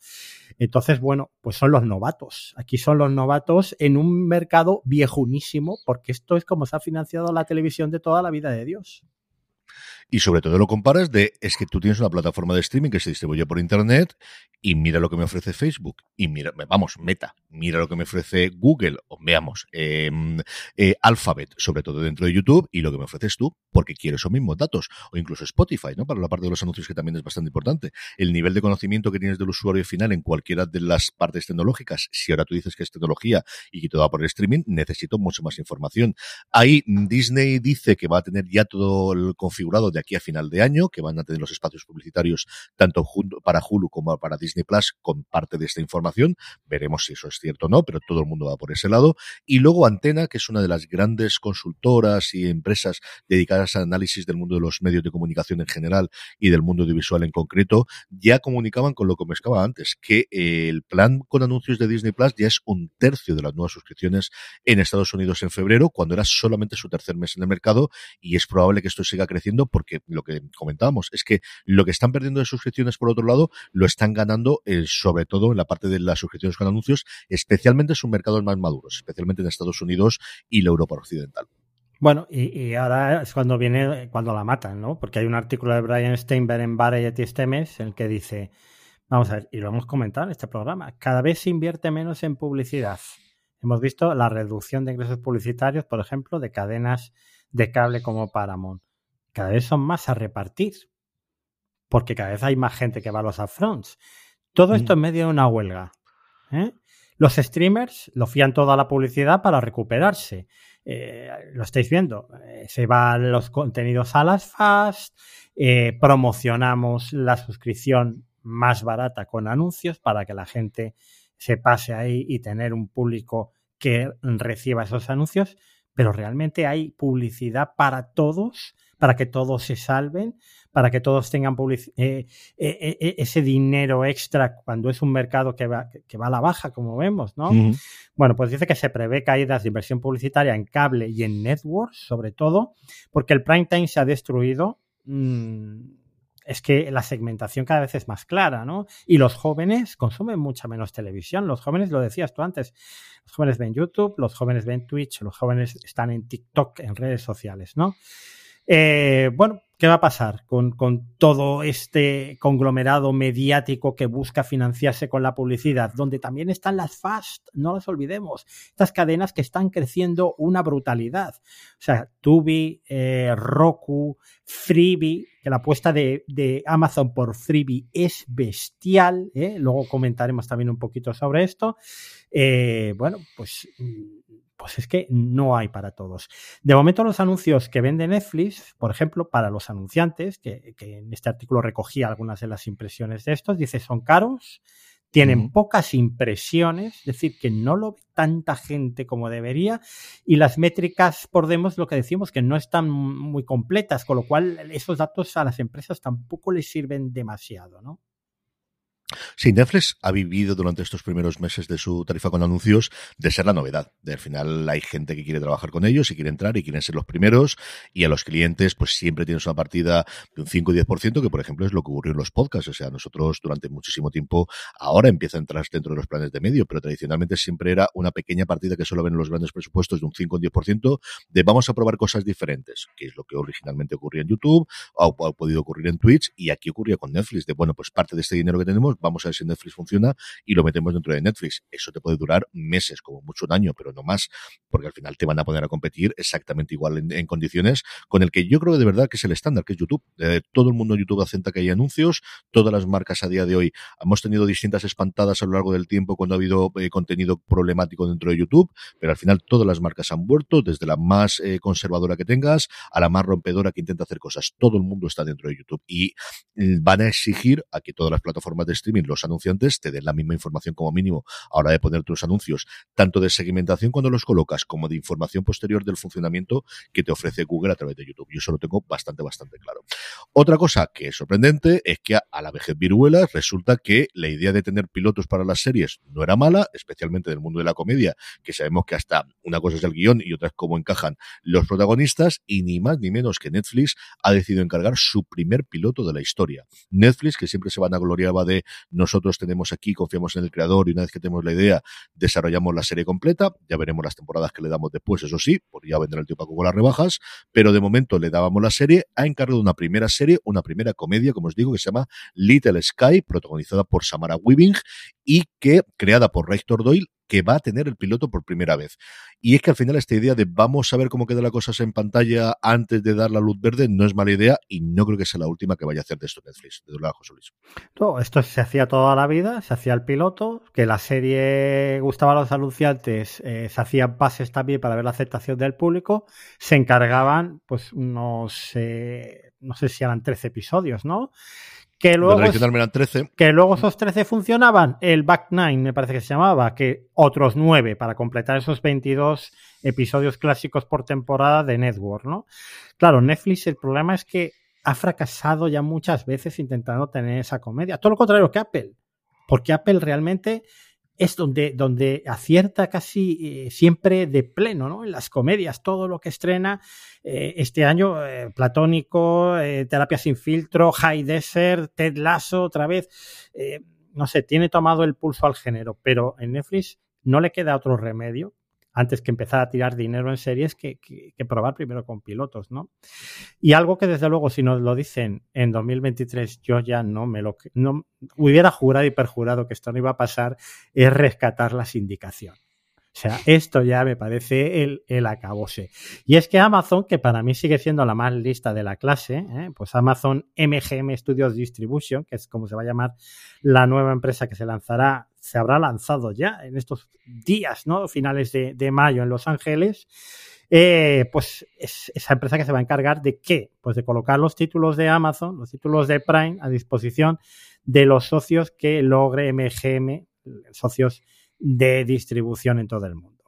Entonces, bueno, pues son los novatos. Aquí son los novatos en un mercado viejunísimo, porque esto es como se ha financiado la televisión de toda la vida de Dios. Y sobre todo lo comparas de, es que tú tienes una plataforma de streaming que se distribuye por Internet y mira lo que me ofrece Facebook. Y mira, vamos, Meta, mira lo que me ofrece Google, o veamos, em, eh, Alphabet, sobre todo dentro de YouTube, y lo que me ofreces tú, porque quieres esos mismos datos. O incluso Spotify, ¿no? Para la parte de los anuncios que también es bastante importante. El nivel de conocimiento que tienes del usuario final en cualquiera de las partes tecnológicas, si ahora tú dices que es tecnología y que todo va por el streaming, necesito mucho más información. Ahí Disney dice que va a tener ya todo el configurado de aquí a final de año, que van a tener los espacios publicitarios tanto para Hulu como para Disney Plus con parte de esta información. Veremos si eso es cierto o no, pero todo el mundo va por ese lado. Y luego Antena, que es una de las grandes consultoras y empresas dedicadas al análisis del mundo de los medios de comunicación en general y del mundo audiovisual en concreto, ya comunicaban con lo que me escaba antes, que el plan con anuncios de Disney Plus ya es un tercio de las nuevas suscripciones en Estados Unidos en febrero, cuando era solamente su tercer mes en el mercado, y es probable que esto siga creciendo porque que lo que comentábamos es que lo que están perdiendo de suscripciones por otro lado lo están ganando eh, sobre todo en la parte de las suscripciones con anuncios, especialmente en sus mercados más maduros, especialmente en Estados Unidos y la Europa occidental. Bueno, y, ahora es cuando viene, cuando la matan, ¿no? Porque hay un artículo de Brian Steinberg en Variety este mes en el que dice, vamos a ver, y lo hemos comentado en este programa, cada vez se invierte menos en publicidad. Hemos visto la reducción de ingresos publicitarios, por ejemplo, de cadenas de cable como Paramount cada vez son más a repartir, porque cada vez hay más gente que va a los upfronts. Todo esto en medio de una huelga. ¿eh? Los streamers lo fían toda la publicidad para recuperarse. Eh, lo estáis viendo. Eh, se van los contenidos a las fast, promocionamos la suscripción más barata con anuncios para que la gente se pase ahí y tener un público que reciba esos anuncios, pero realmente hay publicidad para todos para que todos se salven, para que todos tengan eh, ese dinero extra cuando es un mercado que va, que va a la baja, como vemos, ¿no? Bueno, pues dice que se prevé caídas de inversión publicitaria en cable y en networks, sobre todo, porque el prime time se ha destruido. Mm, es que la segmentación cada vez es más clara, ¿no? Y los jóvenes consumen mucha menos televisión. Los jóvenes, lo decías tú antes, los jóvenes ven YouTube, los jóvenes ven Twitch, los jóvenes están en TikTok, en redes sociales, ¿no? Eh, bueno, ¿qué va a pasar con, con, todo este conglomerado mediático que busca financiarse con la publicidad? Donde también están las fast, no las olvidemos. Estas cadenas que están creciendo una brutalidad. O sea, Tubi, eh, Roku, Freebie, que la apuesta de, de, Amazon por Freebie es bestial. ¿eh? Luego comentaremos también un poquito sobre esto. bueno, pues pues es que no hay para todos. De momento los anuncios que vende Netflix, por ejemplo, para los anunciantes, que, en este artículo recogía algunas de las impresiones de estos, dice son caros, tienen pocas impresiones, es decir, que no lo ve tanta gente como debería, y las métricas por demos, lo que decimos, que no están muy completas, con lo cual esos datos a las empresas tampoco les sirven demasiado, ¿no? Sí, Netflix ha vivido durante estos primeros meses de su tarifa con anuncios de ser la novedad. De, al final hay gente que quiere trabajar con ellos y quiere entrar y quieren ser los primeros y a los clientes pues siempre tienes una partida de un 5 o 10% que por ejemplo es lo que ocurrió en los podcasts. O sea, nosotros durante muchísimo tiempo ahora empieza a entrar dentro de los planes de medio, pero tradicionalmente siempre era una pequeña partida que solo ven los grandes presupuestos de un 5 o 10% de vamos a probar cosas diferentes, que es lo que originalmente ocurría en YouTube o ha podido ocurrir en Twitch y aquí ocurría con Netflix de bueno, pues parte de este dinero que tenemos vamos a ver si Netflix funciona y lo metemos dentro de Netflix. Eso te puede durar meses, como mucho un año, pero no más, porque al final te van a poner a competir exactamente igual en, condiciones con el que yo creo de verdad que es el estándar, que es YouTube. Eh, todo el mundo en YouTube acepta que hay anuncios, todas las marcas a día de hoy hemos tenido distintas espantadas a lo largo del tiempo cuando ha habido eh, contenido problemático dentro de YouTube, pero al final todas las marcas han vuelto, desde la más eh, conservadora que tengas a la más rompedora que intenta hacer cosas. Todo el mundo está dentro de YouTube y mm, van a exigir a que todas las plataformas de streaming los anunciantes te den la misma información como mínimo a la hora de poner tus anuncios, tanto de segmentación cuando los colocas como de información posterior del funcionamiento que te ofrece Google a través de YouTube. Yo eso lo tengo bastante, bastante claro. Otra cosa que es sorprendente es que a la vejez viruela resulta que la idea de tener pilotos para las series no era mala, especialmente del mundo de la comedia, que sabemos que hasta una cosa es el guion y otra es cómo encajan los protagonistas, y ni más ni menos que Netflix ha decidido encargar su primer piloto de la historia. Netflix, que siempre se van a gloriaba de nosotros tenemos aquí, confiamos en el creador y una vez que tenemos la idea, desarrollamos la serie completa. Ya veremos las temporadas que le damos después, eso sí, porque ya vendrá el tiempo con las rebajas, pero de momento le dábamos la serie. Ha encargado una primera serie, una primera comedia, como os digo, que se llama Little Sky, protagonizada por Samara Weaving y que creada por Rector Doyle que va a tener el piloto por primera vez. Y es que al final esta idea de vamos a ver cómo queda la cosa en pantalla antes de dar la luz verde no es mala idea y no creo que sea la última que vaya a hacer de esto Netflix. De verdad, José Luis. No, esto se hacía toda la vida, se hacía el piloto, que la serie gustaba a los anunciantes, eh, se hacían pases también para ver la aceptación del público, se encargaban pues unos, eh, no sé si eran 13 episodios, ¿no? Que luego, que luego esos 13 funcionaban, el Back 9 me parece que se llamaba, que otros 9 para completar esos 22 episodios clásicos por temporada de Network, ¿no? Claro, Netflix el problema es que ha fracasado ya muchas veces intentando tener esa comedia. Todo lo contrario que Apple, porque Apple realmente es donde, donde acierta casi eh, siempre de pleno, ¿no? En las comedias, todo lo que estrena eh, este año, eh, Platónico, Terapia sin filtro, High Desert, Ted Lasso, otra vez, no sé, tiene tomado el pulso al género, pero en Netflix no le queda otro remedio antes que empezar a tirar dinero en series que, probar primero con pilotos, ¿no? Y algo que desde luego si nos lo dicen en 2023 yo ya no me lo no hubiera jurado y perjurado que esto no iba a pasar es rescatar la sindicación. Sea, esto ya me parece el, el acabose. Y es que Amazon, que para mí sigue siendo la más lista de la clase, ¿eh? pues Amazon MGM Studios Distribution, que es como se va a llamar la nueva empresa que se lanzará, se habrá lanzado ya en estos días, ¿no? Finales de, de mayo en Los Ángeles. Eh, pues es esa empresa que se va a encargar de qué? Pues de colocar los títulos de Amazon, los títulos de Prime a disposición de los socios que logre MGM, socios de distribución en todo el mundo.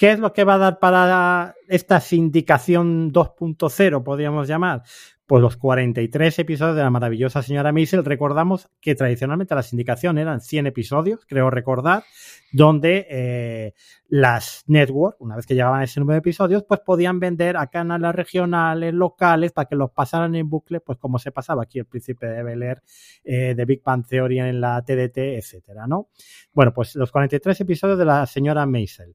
¿Qué es lo que va a dar para esta sindicación 2.0, podríamos llamar? Pues los 43 episodios de la maravillosa señora Maisel. Recordamos que tradicionalmente la sindicación eran 100 episodios, creo recordar, donde eh, las networks, una vez que llegaban a ese número de episodios, pues podían vender a canales regionales, locales, para que los pasaran en bucle, pues como se pasaba aquí el príncipe de Bel Air, eh, de Big Bang Theory en la TDT, etcétera, ¿no? Bueno, pues los 43 episodios de la señora Maisel.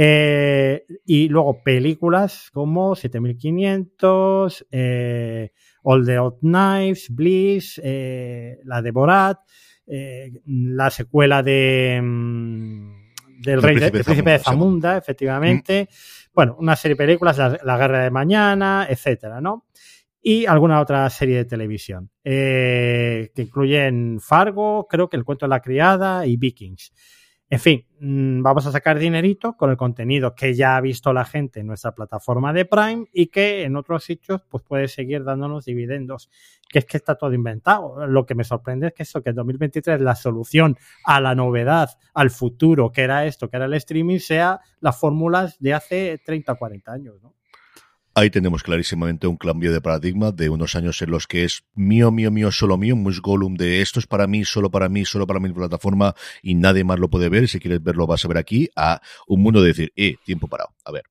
Eh, y luego películas como 7500, eh, All the Old Knives, Bliss, eh, la de Borat, eh, la secuela de mm, del Rey de, Príncipe de Zamunda, efectivamente. Mm. Bueno, una serie de películas, la, la, Guerra de Mañana, etcétera, ¿no? Y alguna otra serie de televisión, que incluyen Fargo, creo que El cuento de la criada y Vikings. En fin, mm, vamos a sacar dinerito con el contenido que ya ha visto la gente en nuestra plataforma de Prime y que en otros sitios pues puede seguir dándonos dividendos. Que es que está todo inventado. Lo que me sorprende es que eso, que en 2023 la solución a la novedad, al futuro, que era esto, que era el streaming, sea las fórmulas de hace 30 o 40 años, ¿no? Ahí tenemos clarísimamente un cambio de paradigma de unos años en los que es mío, mío, mío, solo mío, muy Gollum de esto es para mí, solo para mí, solo para mi plataforma y nadie más lo puede ver. Si quieres verlo vas a ver aquí a un mundo de decir, eh, tiempo parado. A ver,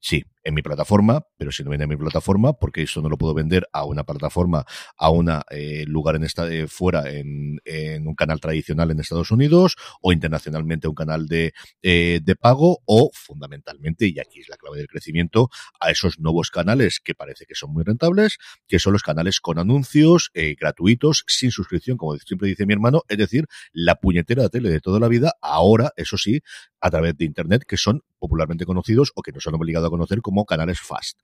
sí, en mi plataforma, pero si no viene a mi plataforma, porque eso no lo puedo vender a una plataforma, a un eh, lugar en esta, eh, fuera, en, en, un canal tradicional en Estados Unidos, o internacionalmente un canal de, eh, de pago, o fundamentalmente, y aquí es la clave del crecimiento, a esos nuevos canales que parece que son muy rentables, que son los canales con anuncios eh, gratuitos, sin suscripción, como siempre dice mi hermano, es decir, la puñetera de tele de toda la vida, ahora, eso sí, a través de Internet, que son popularmente conocidos o que nos han obligado a conocer como canales Fast.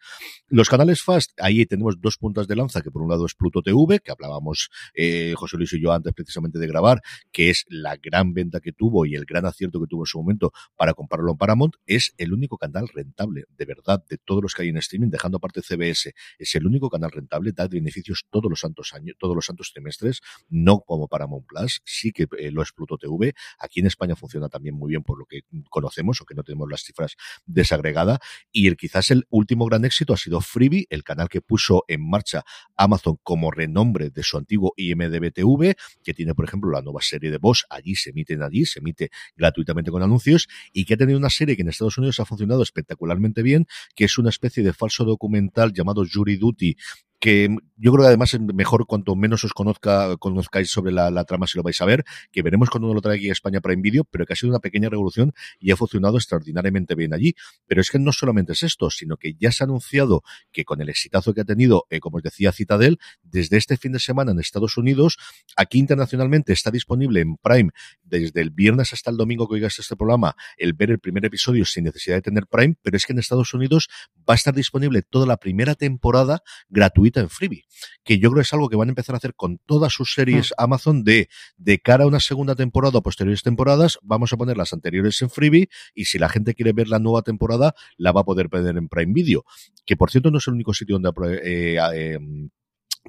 Los canales Fast, ahí tenemos dos puntas de lanza, que por un lado es Pluto TV, que hablábamos eh, José Luis y yo antes precisamente de grabar, que es la gran venta que tuvo y el gran acierto que tuvo en su momento para comprarlo en Paramount, es el único canal rentable, de verdad, de todos los que hay en streaming, dejando aparte CBS, es el único canal rentable, da beneficios todos los santos años, todos los santos trimestres, no como Paramount Plus, sí que eh, lo es Pluto TV, aquí en España funciona también muy bien por lo que conocemos, o que no tenemos las cifras desagregadas, y el quizás el último gran éxito ha sido Freebie, el canal que puso en marcha Amazon como renombre de su antiguo IMDB TV, que tiene, por ejemplo, la nueva serie de Boss, allí se emiten allí, se emite gratuitamente con anuncios, y que ha tenido una serie que en Estados Unidos ha funcionado espectacularmente bien, que es una especie de falso documental llamado Jury Duty, que yo creo que además es mejor cuanto menos os conozca, conozcáis sobre la, trama si lo vais a ver, que veremos cuando lo trae aquí a España para Envidio, pero que ha sido una pequeña revolución y ha funcionado extraordinariamente bien allí. Pero es que no solamente es esto, sino que ya se ha anunciado que con el exitazo que ha tenido, eh, como os decía Citadel, desde este fin de semana en Estados Unidos, aquí internacionalmente está disponible en Prime desde el viernes hasta el domingo que oigas este programa, el ver el primer episodio sin necesidad de tener Prime, pero es que en Estados Unidos va a estar disponible toda la primera temporada gratuita en Freebie, que yo creo que es algo que van a empezar a hacer con todas sus series mm. Amazon de, de cara a una segunda temporada o posteriores temporadas, vamos a poner las anteriores en Freebie y si la gente quiere ver la nueva temporada, la va a poder ver en Prime Video, que por cierto no es el único sitio donde eh, eh,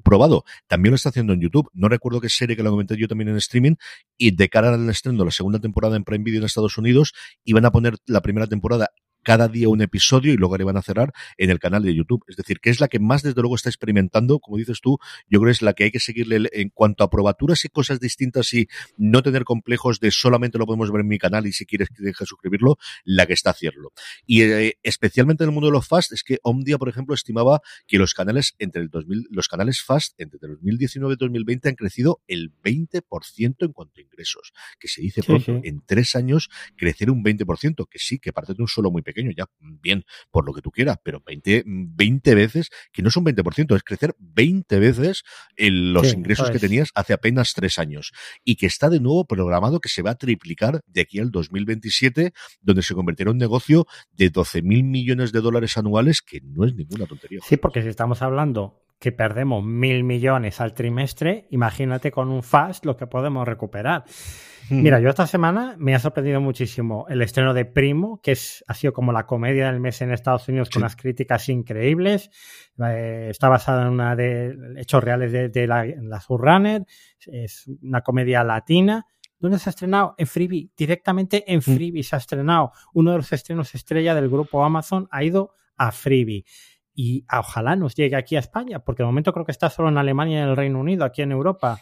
probado. También lo está haciendo en YouTube. No recuerdo qué serie que lo comenté yo también en streaming. Y de cara al estreno de la segunda temporada en Prime Video en Estados Unidos, iban a poner la primera temporada cada día un episodio y luego le van a cerrar en el canal de YouTube. Es decir, que es la que más desde luego está experimentando, como dices tú, yo creo que es la que hay que seguirle en cuanto a probaturas y cosas distintas y no tener complejos de solamente lo podemos ver en mi canal y si quieres que deje suscribirlo, la que está haciendo. Y eh, especialmente en el mundo de los fast es que Omdia, por ejemplo, estimaba que los canales entre el 2000, los canales fast entre el 2019 y 2020 han crecido el 20% en cuanto a ingresos, que se dice pronto, sí, sí. en tres años crecer un 20%, que sí, que parte de un solo muy pequeño pequeño, ya bien, por lo que tú quieras, pero 20, 20 veces, que no son 20%, es crecer 20 veces en los sí, ingresos que tenías hace apenas tres años y que está de nuevo programado que se va a triplicar de aquí al 2027, donde se convertirá en un negocio de 12 mil millones de dólares anuales, que no es ninguna tontería. Sí, porque si estamos hablando que perdemos mil millones al trimestre, imagínate con un fast lo que podemos recuperar. Mira, yo esta semana me ha sorprendido muchísimo el estreno de Primo, que es, ha sido como la comedia del mes en Estados Unidos con unas críticas increíbles. Eh, está basada en una de hechos reales de, de la, la Surrunner. Es una comedia latina ¿Dónde se ha estrenado? En Freebie. Directamente en mm. Freebie se ha estrenado. Uno de los estrenos estrella del grupo Amazon ha ido a Freebie. Y ojalá nos llegue aquí a España, porque de momento creo que está solo en Alemania y en el Reino Unido, aquí en Europa.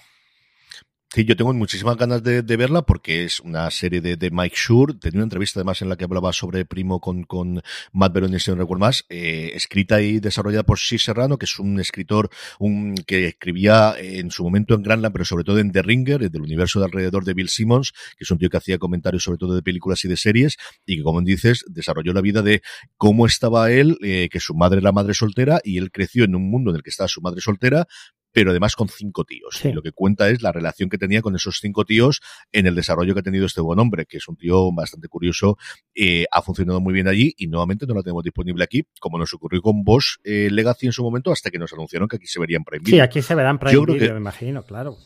Sí, yo tengo muchísimas ganas de, verla porque es una serie de, Mike Schur. Tenía una entrevista además en la que hablaba sobre Primo con, con Matt Veroni, si no recuerdo más, eh, escrita y desarrollada por Sis Serrano, que es un escritor un, que escribía en su momento en Granland, pero sobre todo en The Ringer, del universo de alrededor de Bill Simmons, que es un tío que hacía comentarios sobre todo de películas y de series, y que, como dices, desarrolló la vida de cómo estaba él, eh, que su madre era madre soltera, y él creció en un mundo en el que estaba su madre soltera, pero además con cinco tíos. Y lo que cuenta es la relación que tenía con esos cinco tíos en el desarrollo que ha tenido este buen hombre, que es un tío bastante curioso, eh, ha funcionado muy bien allí y nuevamente no lo tenemos disponible aquí, como nos ocurrió con Bosch eh, Legacy en su momento, hasta que nos anunciaron que aquí se verían Prime Sí, aquí se verán Prime Video, me imagino, claro.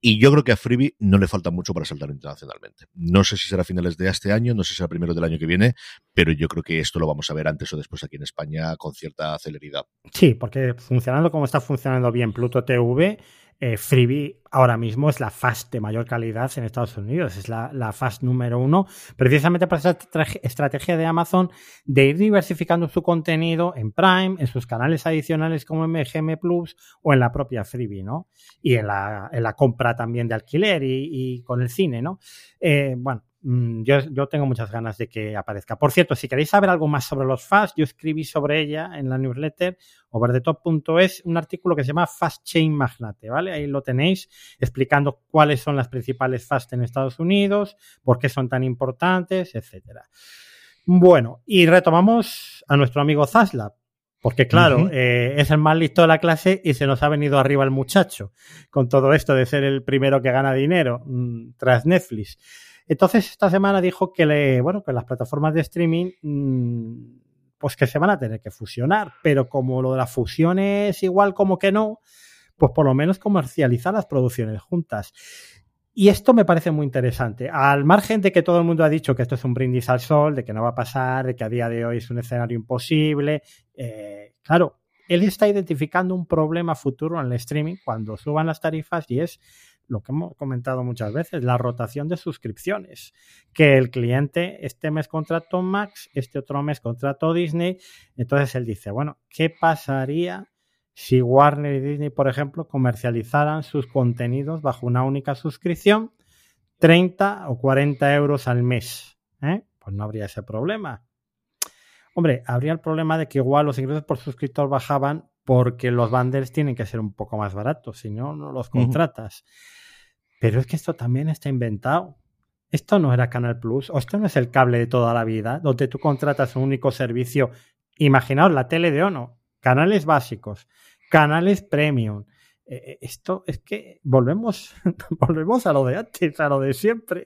Y yo creo que a Freebie no le falta mucho para saltar internacionalmente. No sé si será a finales de este año, no sé si será primero del año que viene, pero yo creo que esto lo vamos a ver antes o después aquí en España con cierta celeridad. Sí, porque funcionando como está funcionando bien Pluto TV, eh, Freebie ahora mismo es la fast de mayor calidad en Estados Unidos, es la, la fast número uno, precisamente por esa estrategia de Amazon de ir diversificando su contenido en Prime, en sus canales adicionales como MGM Plus o en la propia Freebie, ¿no? Y en la, en la compra también de alquiler y, y con el cine, ¿no? Eh, bueno, Mm, yo, tengo muchas ganas de que aparezca. Por cierto, si queréis saber algo más sobre los FAST, yo escribí sobre ella en la newsletter overdetop.es un artículo que se llama Fast Chain Magnate, ¿vale? Ahí lo tenéis explicando cuáles son las principales FAST en Estados Unidos, por qué son tan importantes, etcétera. Bueno, y retomamos a nuestro amigo Zaslav. Porque claro, eh, es el más listo de la clase y se nos ha venido arriba el muchacho con todo esto de ser el primero que gana dinero mm, tras Netflix. Entonces, esta semana dijo que, le, bueno, que las plataformas de streaming, mm, pues que se van a tener que fusionar, pero como lo de la fusión es igual como que no, pues por lo menos comercializar las producciones juntas. Y esto me parece muy interesante. Al margen de que todo el mundo ha dicho que esto es un brindis al sol, de que no va a pasar, de que a día de hoy es un escenario imposible, eh, claro, él está identificando un problema futuro en el streaming cuando suban las tarifas y es lo que hemos comentado muchas veces, la rotación de suscripciones. Que el cliente este mes contrató Max, este otro mes contrató Disney. Entonces él dice, bueno, ¿qué pasaría si Warner y Disney, por ejemplo, comercializaran sus contenidos bajo una única suscripción, 30 o 40 euros al mes? ¿Eh? Pues no habría ese problema. Hombre, habría el problema de que igual los ingresos por suscriptor bajaban porque los bundles tienen que ser un poco más baratos, si no, no los contratas. Pero es que esto también está inventado. Esto no era Canal Plus, o esto no es el cable de toda la vida, donde tú contratas un único servicio. Imaginaos la tele de Ono, canales básicos, canales premium. Eh, eh, esto es que volvemos, volvemos a lo de antes, a lo de siempre.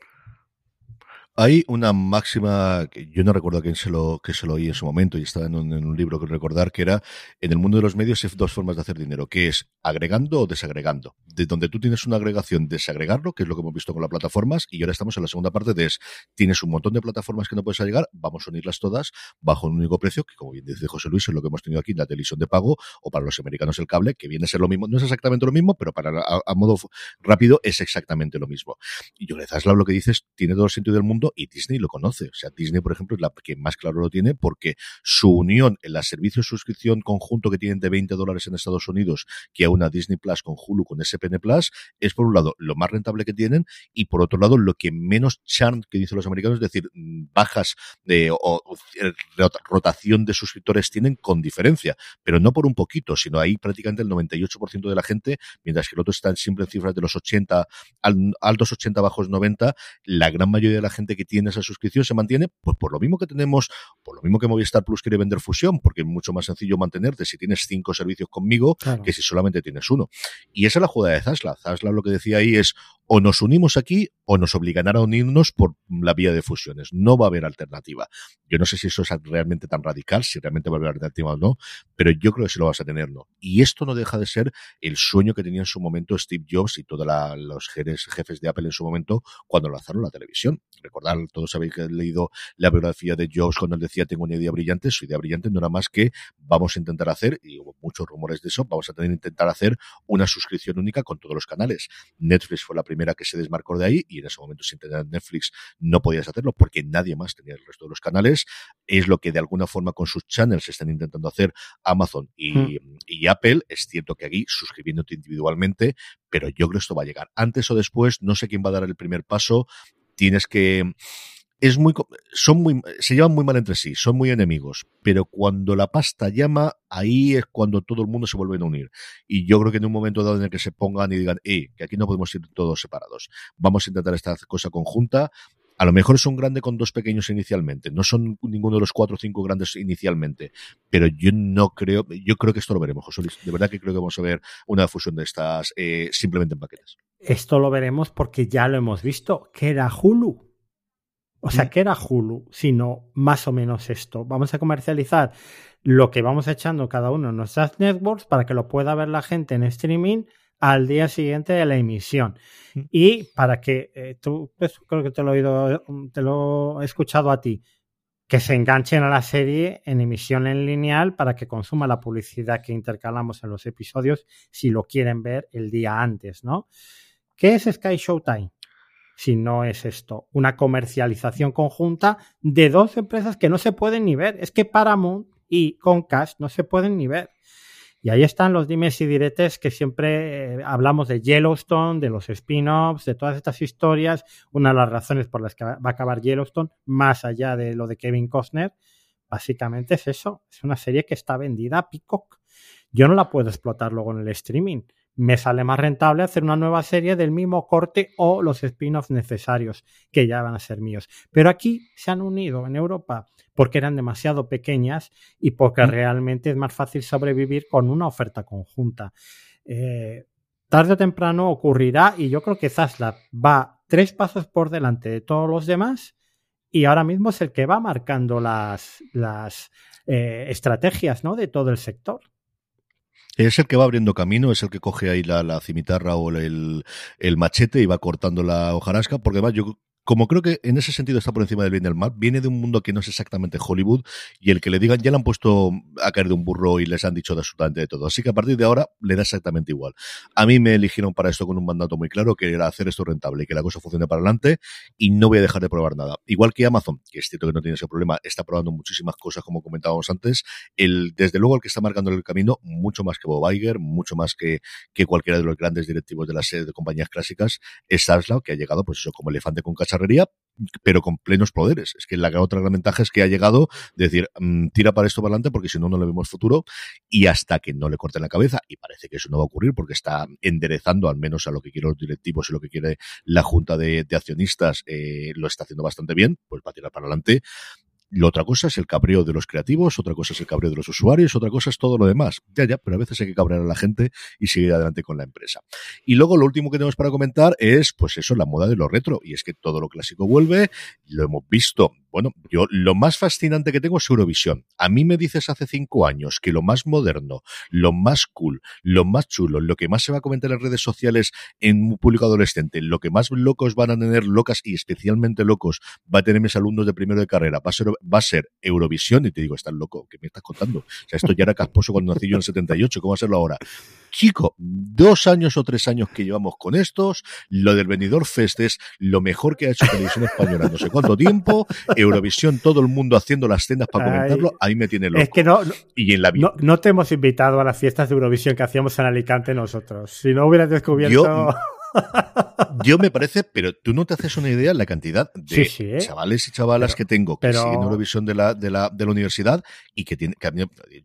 Hay una máxima que yo no recuerdo a quién se lo, que se lo oí en su momento y estaba en un, libro que recordar que era en el mundo de los medios hay dos formas de hacer dinero, que es agregando o desagregando. De donde tú tienes una agregación, desagregarlo, que es lo que hemos visto con las plataformas, y ahora estamos en la segunda parte de es, tienes un montón de plataformas que no puedes agregar, vamos a unirlas todas bajo un único precio, que como bien dice José Luis, es lo que hemos tenido aquí la televisión de pago, o para los americanos el cable, que viene a ser lo mismo, no es exactamente lo mismo, pero para a, modo rápido es exactamente lo mismo. Y yo le das lo que dices, tiene todo el sentido del mundo y Disney lo conoce. O sea, Disney, por ejemplo, es la que más claro lo tiene porque su unión en la servicio de suscripción conjunto que tienen de 20 dólares en Estados Unidos, que a una Disney Plus con Hulu, con SPN Plus, es por un lado lo más rentable que tienen y por otro lado lo que menos churn que dicen los americanos, es decir, bajas de o, rotación de suscriptores tienen con diferencia, pero no por un poquito, sino ahí prácticamente el 98% de la gente, mientras que el otro está siempre en cifras de los 80, altos 80, bajos 90, la gran mayoría de la gente que tiene esa suscripción se mantiene, pues por lo mismo que tenemos, por lo mismo que Movistar Plus quiere vender fusión, porque es mucho más sencillo mantenerte si tienes cinco servicios conmigo que si solamente tienes uno. Y esa es la jugada de Zasla. Zasla lo que decía ahí es, o nos unimos aquí o nos obligarán a unirnos por la vía de fusiones. No va a haber alternativa. Yo no sé si eso es realmente tan radical, si realmente va a haber alternativa o no, pero yo creo que sí lo vas a tener, ¿no? Y esto no deja de ser el sueño que tenía en su momento Steve Jobs y todos los jefes de Apple en su momento cuando lanzaron la televisión. Recordar, todos habéis leído la biografía de Jobs cuando él decía tengo una idea brillante. Su idea brillante no era más que vamos a intentar hacer, y hubo muchos rumores de eso, vamos a tener que intentar hacer una suscripción única con todos los canales. Netflix fue la primera que se desmarcó de ahí y en ese momento sin tener Netflix no podías hacerlo porque nadie más tenía el resto de los canales. Es lo que de alguna forma con sus channels están intentando hacer Amazon y, hmm. y Apple. Es cierto que aquí suscribiéndote individualmente, pero yo creo que esto va a llegar antes o después. No sé quién va a dar el primer paso. Tienes que es muy, son muy, se llevan muy mal entre sí, son muy enemigos, pero cuando la pasta llama, ahí es cuando todo el mundo se vuelve a unir. Y yo creo que en un momento dado en el que se pongan y digan, eh, que aquí no podemos ir todos separados, vamos a intentar esta cosa conjunta, a lo mejor son grandes con dos pequeños inicialmente, no son ninguno de los cuatro o cinco grandes inicialmente, pero yo no creo, yo creo que esto lo veremos, José Luis. De verdad que creo que vamos a ver una fusión de estas eh, simplemente en paquetes. Esto lo veremos porque ya lo hemos visto, que era Hulu. O sea, mm. ¿qué era Hulu? Sino más o menos esto. Vamos a comercializar lo que vamos echando cada uno en nuestras networks para que lo pueda ver la gente en streaming al día siguiente de la emisión. Mm. Y para que eh, tú, pues, creo que te lo he oído, te lo he escuchado a ti, que se enganchen a la serie en emisión en lineal para que consuma la publicidad que intercalamos en los episodios si lo quieren ver el día antes, ¿no? ¿Qué es Sky Showtime? si no es esto, una comercialización conjunta de dos empresas que no se pueden ni ver. Es que Paramount y Comcast no se pueden ni ver. Y ahí están los dimes y diretes que siempre eh, hablamos de Yellowstone, de los spin-offs, de todas estas historias. Una de las razones por las que va a acabar Yellowstone, más allá de lo de Kevin Costner, básicamente es eso. Es una serie que está vendida a Peacock. Yo no la puedo explotar luego en el streaming me sale más rentable hacer una nueva serie del mismo corte o los spin-offs necesarios, que ya van a ser míos. Pero aquí se han unido en Europa porque eran demasiado pequeñas y porque realmente es más fácil sobrevivir con una oferta conjunta. Eh, tarde o temprano ocurrirá y yo creo que Zaslav va tres pasos por delante de todos los demás y ahora mismo es el que va marcando las, las eh, estrategias ¿no? de todo el sector. Es el que va abriendo camino, es el que coge ahí la, cimitarra o el, el machete y va cortando la hojarasca, porque además yo como creo que en ese sentido está por encima del bien y del mal, viene de un mundo que no es exactamente Hollywood y el que le digan ya le han puesto a caer de un burro y les han dicho de absolutamente de todo. Así que a partir de ahora le da exactamente igual. A mí me eligieron para esto con un mandato muy claro que era hacer esto rentable y que la cosa funcione para adelante y no voy a dejar de probar nada. Igual que Amazon, que es cierto que no tiene ese problema, está probando muchísimas cosas como comentábamos antes. El, desde luego el que está marcando el camino, mucho más que Bob Iger, mucho más que, cualquiera de los grandes directivos de las de compañías clásicas, es Sarslau, que ha llegado pues eso como elefante con pero con plenos poderes. Es que la otra gran ventaja es que ha llegado de decir, mm, tira para esto para adelante porque si no, no le vemos futuro y hasta que no le corten la cabeza, y parece que eso no va a ocurrir porque está enderezando al menos a lo que quieren los directivos y lo que quiere la junta de, accionistas, eh, lo está haciendo bastante bien, pues va a tirar para adelante. La otra cosa es el cabreo de los creativos, otra cosa es el cabreo de los usuarios, otra cosa es todo lo demás. Ya, ya, pero a veces hay que cabrear a la gente y seguir adelante con la empresa. Y luego lo último que tenemos para comentar es, pues eso, la moda de lo retro. Y es que todo lo clásico vuelve, lo hemos visto bueno, yo lo más fascinante que tengo es Eurovisión. A mí me dices hace cinco años que lo más moderno, lo más cool, lo más chulo, lo que más se va a comentar en las redes sociales en un público adolescente, lo que más locos van a tener locas y especialmente locos va a tener mis alumnos de primero de carrera, va a ser, va a ser Eurovisión y te digo, estás loco, ¿qué me estás contando? O sea, esto ya era casposo cuando nací yo en el 78, ¿cómo serlo ahora? Chico, dos años o tres años que llevamos con estos, lo del venidor Fest es lo mejor que ha hecho Televisión Española no sé cuánto tiempo, Eurovisión, todo el mundo haciendo las cenas para comentarlo, ahí me tiene loco. Es que no, y en la no, te hemos invitado a las fiestas de Eurovisión que hacíamos en Alicante nosotros. Si no hubieras descubierto... Yo me parece, pero tú no te haces una idea de la cantidad de chavales y chavalas que tengo que siguen Eurovisión de la, de la, de la universidad y que tienen,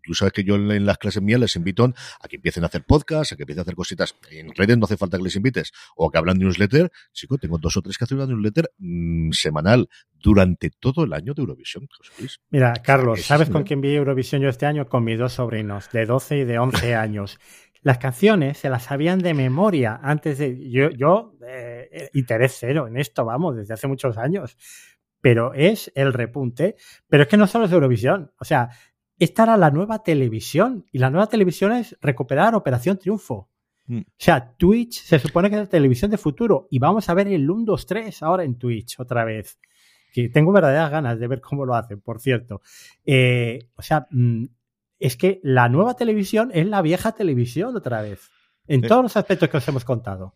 tú sabes que yo en, las clases mías les invito a que empiecen a hacer podcast, a que empiecen a hacer cositas en redes, no hace falta que les invites, o que hablan newsletter. Chico, tengo dos o tres que hacen una newsletter mm, semanal durante todo el año de Eurovisión. Mira, Carlos, ¿sabes con quién vi Eurovisión yo este año? Con mis dos sobrinos, de 12 y de 11 años las canciones se las sabían de memoria antes de. Yo, yo eh, interés cero en esto, vamos, desde hace muchos años. Pero es el repunte. Pero es que no solo es Eurovisión. O sea, esta era la nueva televisión. Y la nueva televisión es recuperar Operación Triunfo. Mm. O sea, Twitch se supone que es la televisión de futuro. Y vamos a ver el 1, 2, 3 ahora en Twitch otra vez. Que tengo verdaderas ganas de ver cómo lo hacen, por cierto. Eh, o sea, mm, es que la nueva televisión es la vieja televisión otra vez. En todos los aspectos que os hemos contado.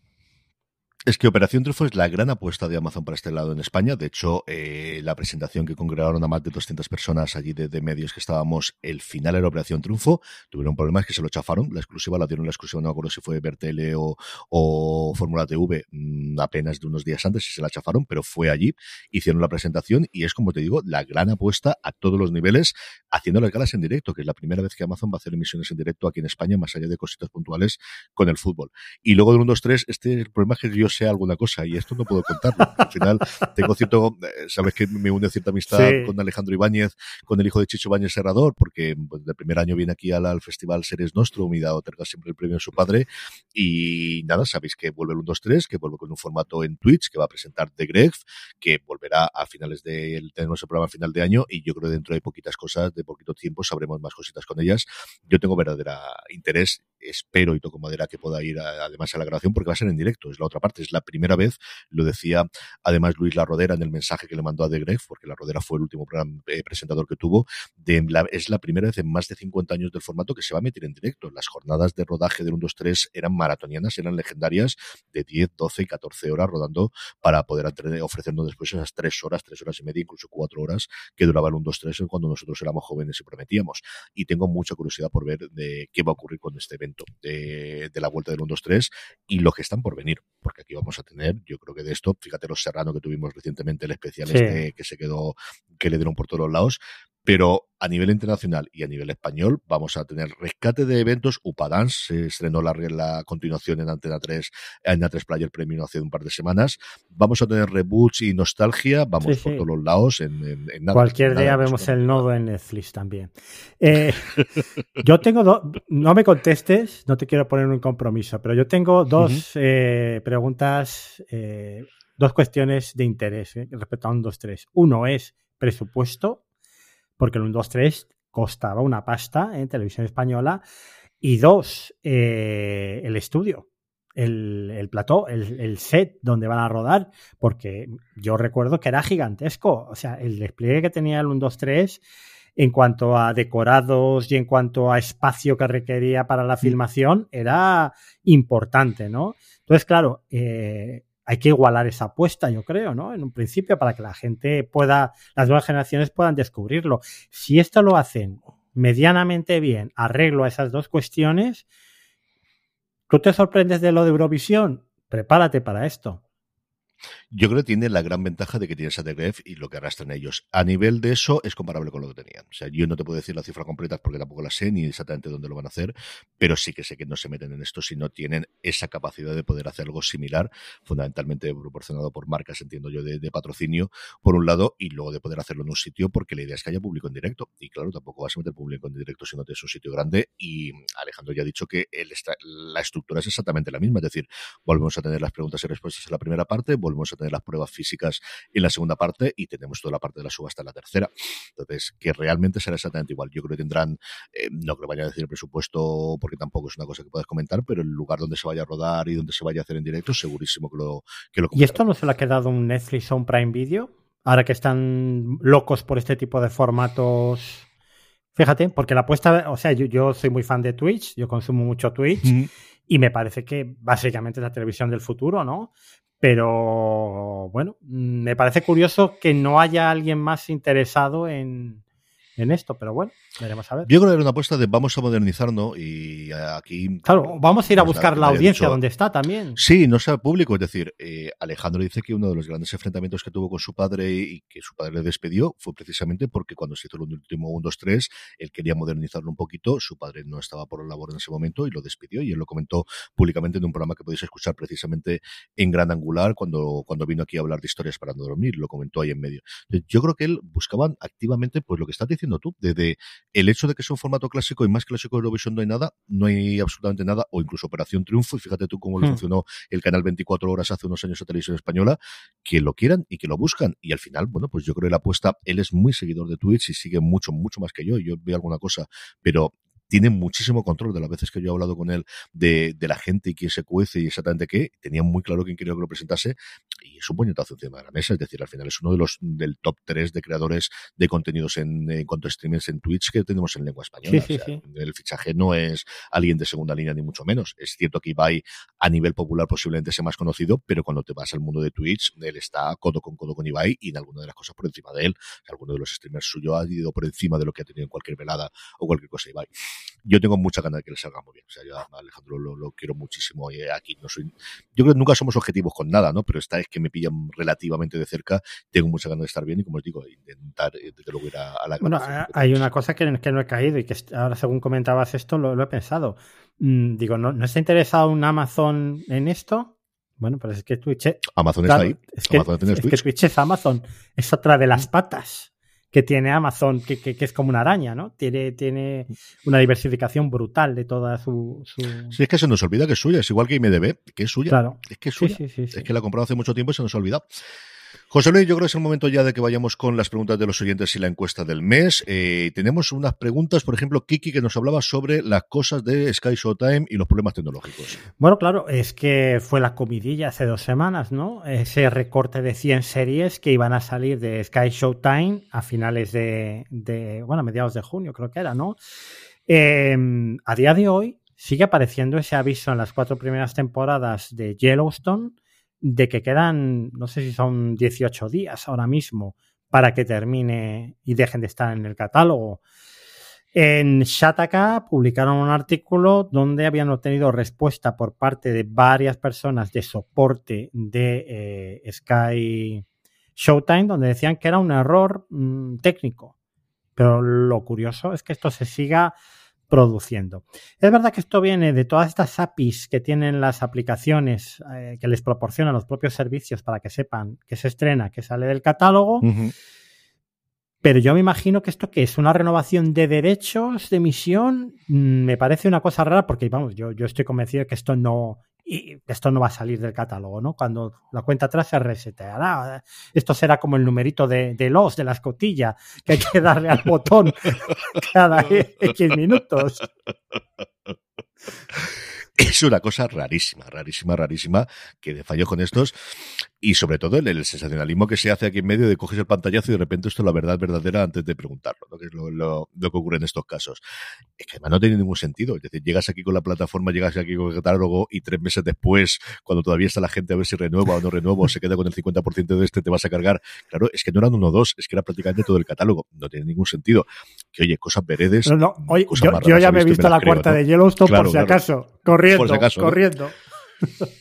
Es que Operación Triunfo es la gran apuesta de Amazon para este lado en España. De hecho, eh, la presentación que congregaron a más de 200 personas allí de, medios que estábamos, el final era Operación Triunfo. Tuvieron problemas que se lo chafaron. La exclusiva la dieron la exclusiva, no me acuerdo si fue Bertele o, o Fórmula TV mm, apenas de unos días antes y se la chafaron, pero fue allí, hicieron la presentación y es, como te digo, la gran apuesta a todos los niveles, haciendo las galas en directo, que es la primera vez que Amazon va a hacer emisiones en directo aquí en España, más allá de cositas puntuales con el fútbol. Y luego de 1, 2, 3, este el problema es que yo sea alguna cosa y esto no puedo contarlo. Al final tengo cierto, eh, sabes que me une cierta amistad con Alejandro Ibáñez, con el hijo de Chicho Ibáñez Serrador, porque pues, el primer año viene aquí al, Festival Series Nostrum y da otorga siempre el premio a su padre. Y nada, sabéis que vuelve el 1, 2, 3, que vuelve con un formato en Twitch, que va a presentar The Greg, que volverá a finales de, tenemos el programa a final de año y yo creo que dentro de poquitas cosas, de poquito tiempo, sabremos más cositas con ellas. Yo tengo verdadera interés, espero y toco madera que pueda ir además a la grabación porque va a ser en directo, es la otra parte, es la primera vez, lo decía además Luis La Rodera en el mensaje que le mandó a The Greg, porque La Rodera fue el último eh, presentador que tuvo, de es la primera vez en más de 50 años del formato que se va a meter en directo. Las jornadas de rodaje del 1, 2, 3 eran maratonianas, eran legendarias, de 10, 12 y 14 horas rodando para poder ofrecernos después esas 3 horas, 3 horas y media, incluso 4 horas que duraba el 1, 2, 3 cuando nosotros éramos jóvenes y prometíamos. Y tengo mucha curiosidad por ver de qué va a ocurrir con este evento de, de la vuelta del 1, 2, 3 y lo que están por venir, porque aquí vamos a tener, yo creo que de esto, fíjate los Serrano que tuvimos recientemente, el especial este que se quedó, que le dieron por todos los lados, pero a nivel internacional y a nivel español vamos a tener rescate de eventos. Upadance se estrenó la, la continuación en Antena 3, en 3 Player Premium hace un par de semanas. Vamos a tener reboots y nostalgia, vamos por todos los lados. En, Cualquier día vemos el nodo en Netflix también. Eh, yo tengo dos, no me contestes, no te quiero poner un compromiso, pero yo tengo dos eh, preguntas, eh, dos cuestiones de interés respecto a un 2-3. Uno es presupuesto porque el 1, 2, 3 costaba una pasta en televisión española. Y dos, eh, el estudio, el, el plató, el, set donde van a rodar, porque yo recuerdo que era gigantesco. O sea, el despliegue que tenía el 1, 2, 3 en cuanto a decorados y en cuanto a espacio que requería para la mm. filmación era importante, ¿no? Entonces, claro, eh, hay que igualar esa apuesta, yo creo, ¿no? En un principio, para que la gente pueda, las nuevas generaciones puedan descubrirlo. Si esto lo hacen medianamente bien, arreglo a esas dos cuestiones, ¿tú te sorprendes de lo de Eurovisión? Prepárate para esto. Yo creo que tiene la gran ventaja de que tienes a The y lo que arrastran ellos. A nivel de eso, es comparable con lo que tenían. O sea, yo no te puedo decir la cifra completa porque tampoco la sé ni exactamente dónde lo van a hacer, pero sí que sé que no se meten en esto si no tienen esa capacidad de poder hacer algo similar, fundamentalmente proporcionado por marcas, entiendo yo, de, patrocinio, por un lado, y luego de poder hacerlo en un sitio porque la idea es que haya público en directo. Y claro, tampoco vas a meter público en directo si no tienes un sitio grande. Y Alejandro ya ha dicho que la estructura es exactamente la misma. Es decir, volvemos a tener las preguntas y respuestas en la primera parte, a tener las pruebas físicas en la segunda parte y tenemos toda la parte de la subasta en la tercera. Entonces, que realmente será exactamente igual. Yo creo que tendrán, eh, no creo que vaya a decir el presupuesto porque tampoco es una cosa que puedas comentar, pero el lugar donde se vaya a rodar y donde se vaya a hacer en directo, segurísimo que lo, que lo ¿Y esto no se le ha quedado un Netflix o un Prime Video? Ahora que están locos por este tipo de formatos. Fíjate, porque la apuesta, o sea, yo, soy muy fan de Twitch, yo consumo mucho Twitch y me parece que básicamente es la televisión del futuro, ¿no? Pero bueno, me parece curioso que no haya alguien más interesado en, en esto, pero bueno, veremos a ver. Yo creo que era una apuesta de vamos a modernizarnos y aquí... Claro, vamos a ir a pues buscar la audiencia donde está también. Sí, no sea público, es decir, eh, Alejandro dice que uno de los grandes enfrentamientos que tuvo con su padre y que su padre le despedió fue precisamente porque cuando se hizo el último 1, 2, 3, él quería modernizarlo un poquito, su padre no estaba por la labor en ese momento y lo despidió y él lo comentó públicamente en un programa que podéis escuchar precisamente en Gran Angular cuando, cuando vino aquí a hablar de historias para no dormir, lo comentó ahí en medio. Yo creo que él buscaba activamente pues lo que estás diciendo tú, desde el hecho de que sea un formato clásico y más clásico de Eurovisión no hay nada, no hay absolutamente nada, o incluso Operación Triunfo, y fíjate tú cómo le hmm. funcionó el canal 24 horas hace unos años a Televisión Española, que lo quieran y que lo buscan. Y al final, bueno, pues yo creo que la apuesta, él es muy seguidor de Twitch y sigue mucho, mucho más que yo, yo veo alguna cosa, pero tiene muchísimo control de las veces que yo he hablado con él de, de la gente y quién se cuece y exactamente qué. Tenía muy claro quién quería que lo presentase y es un puñetazo encima de la mesa. Es decir, al final es uno de los del top 3 de creadores de contenidos en, en cuanto a streamers en Twitch que tenemos en lengua española. Sí, sí, sí. El fichaje no es alguien de segunda línea ni mucho menos. Es cierto que Ibai a nivel popular posiblemente sea más conocido, pero cuando te vas al mundo de Twitch, él está codo con codo con Ibai y en alguna de las cosas por encima de él. alguno de los streamers suyos ha ido por encima de lo que ha tenido en cualquier velada o cualquier cosa Ibai. Yo tengo mucha ganas de que le salga muy bien. O sea, yo a Alejandro lo, lo quiero muchísimo y aquí no soy. Yo creo que nunca somos objetivos con nada, ¿no? Pero esta es que me pillan relativamente de cerca. Tengo mucha ganas de estar bien y, como os digo, intentar eh, desde luego ir a, a la. Bueno, hay una cosa que, que, no he caído y que ahora, según comentabas esto, lo, lo he pensado. Mm, digo, ¿no, ¿no está interesado un Amazon en esto? Bueno, pero es que Twitch. Amazon claro, está ahí. Es que, Amazon es, que Twitch es Amazon. Es otra de las patas que tiene Amazon, que, que, que, es como una araña, ¿no? Tiene, tiene una diversificación brutal de toda su, su, Sí, es que se nos olvida que es suya, es igual que IMDB, que es suya. Claro. Es que es suya. Sí, sí, sí, es que la ha comprado hace mucho tiempo y se nos ha olvidado. José Luis, yo creo que es el momento ya de que vayamos con las preguntas de los oyentes y la encuesta del mes. Eh, tenemos unas preguntas, por ejemplo, Kiki, que nos hablaba sobre las cosas de Sky Showtime y los problemas tecnológicos. Bueno, claro, es que fue la comidilla hace dos semanas, ¿no? Ese recorte de 100 series que iban a salir de Sky Showtime a finales de, bueno, a mediados de junio, creo que era, ¿no? Eh, a día de hoy sigue apareciendo ese aviso en las cuatro primeras temporadas de Yellowstone de que quedan, no sé si son 18 días ahora mismo para que termine y dejen de estar en el catálogo. En Shataka publicaron un artículo donde habían obtenido respuesta por parte de varias personas de soporte de eh, Sky Showtime, donde decían que era un error mmm, técnico. Pero lo curioso es que esto se siga produciendo. Es verdad que esto viene de todas estas APIs que tienen las aplicaciones eh, que les proporcionan los propios servicios para que sepan que se estrena, que sale del catálogo. Pero yo me imagino que esto que es una renovación de derechos de emisión me parece una cosa rara porque vamos, yo, yo estoy convencido de que esto no esto no va a salir del catálogo, ¿no? Cuando la cuenta atrás se reseteará. Esto será como el numerito de, de los, de la escotilla, que hay que darle al botón cada X minutos. Es una cosa rarísima, rarísima, rarísima, que de con estos y sobre todo el, el, sensacionalismo que se hace aquí en medio de coges el pantallazo y de repente esto es la verdad verdadera antes de preguntarlo, ¿no? que es lo, lo, lo, que ocurre en estos casos. Es que además no tiene ningún sentido. Es decir, llegas aquí con la plataforma, llegas aquí con el catálogo y tres meses después, cuando todavía está la gente a ver si renueva o no renueva o se queda con el 50% de este, te vas a cargar. Claro, es que no eran uno o dos, es que era prácticamente todo el catálogo. No tiene ningún sentido. Que oye, cosas veredes. No, no, oye, yo, yo, ya me he visto, la creo, cuarta ¿no? de Yellowstone claro, por si acaso, claro. corriendo, por si acaso, corriendo.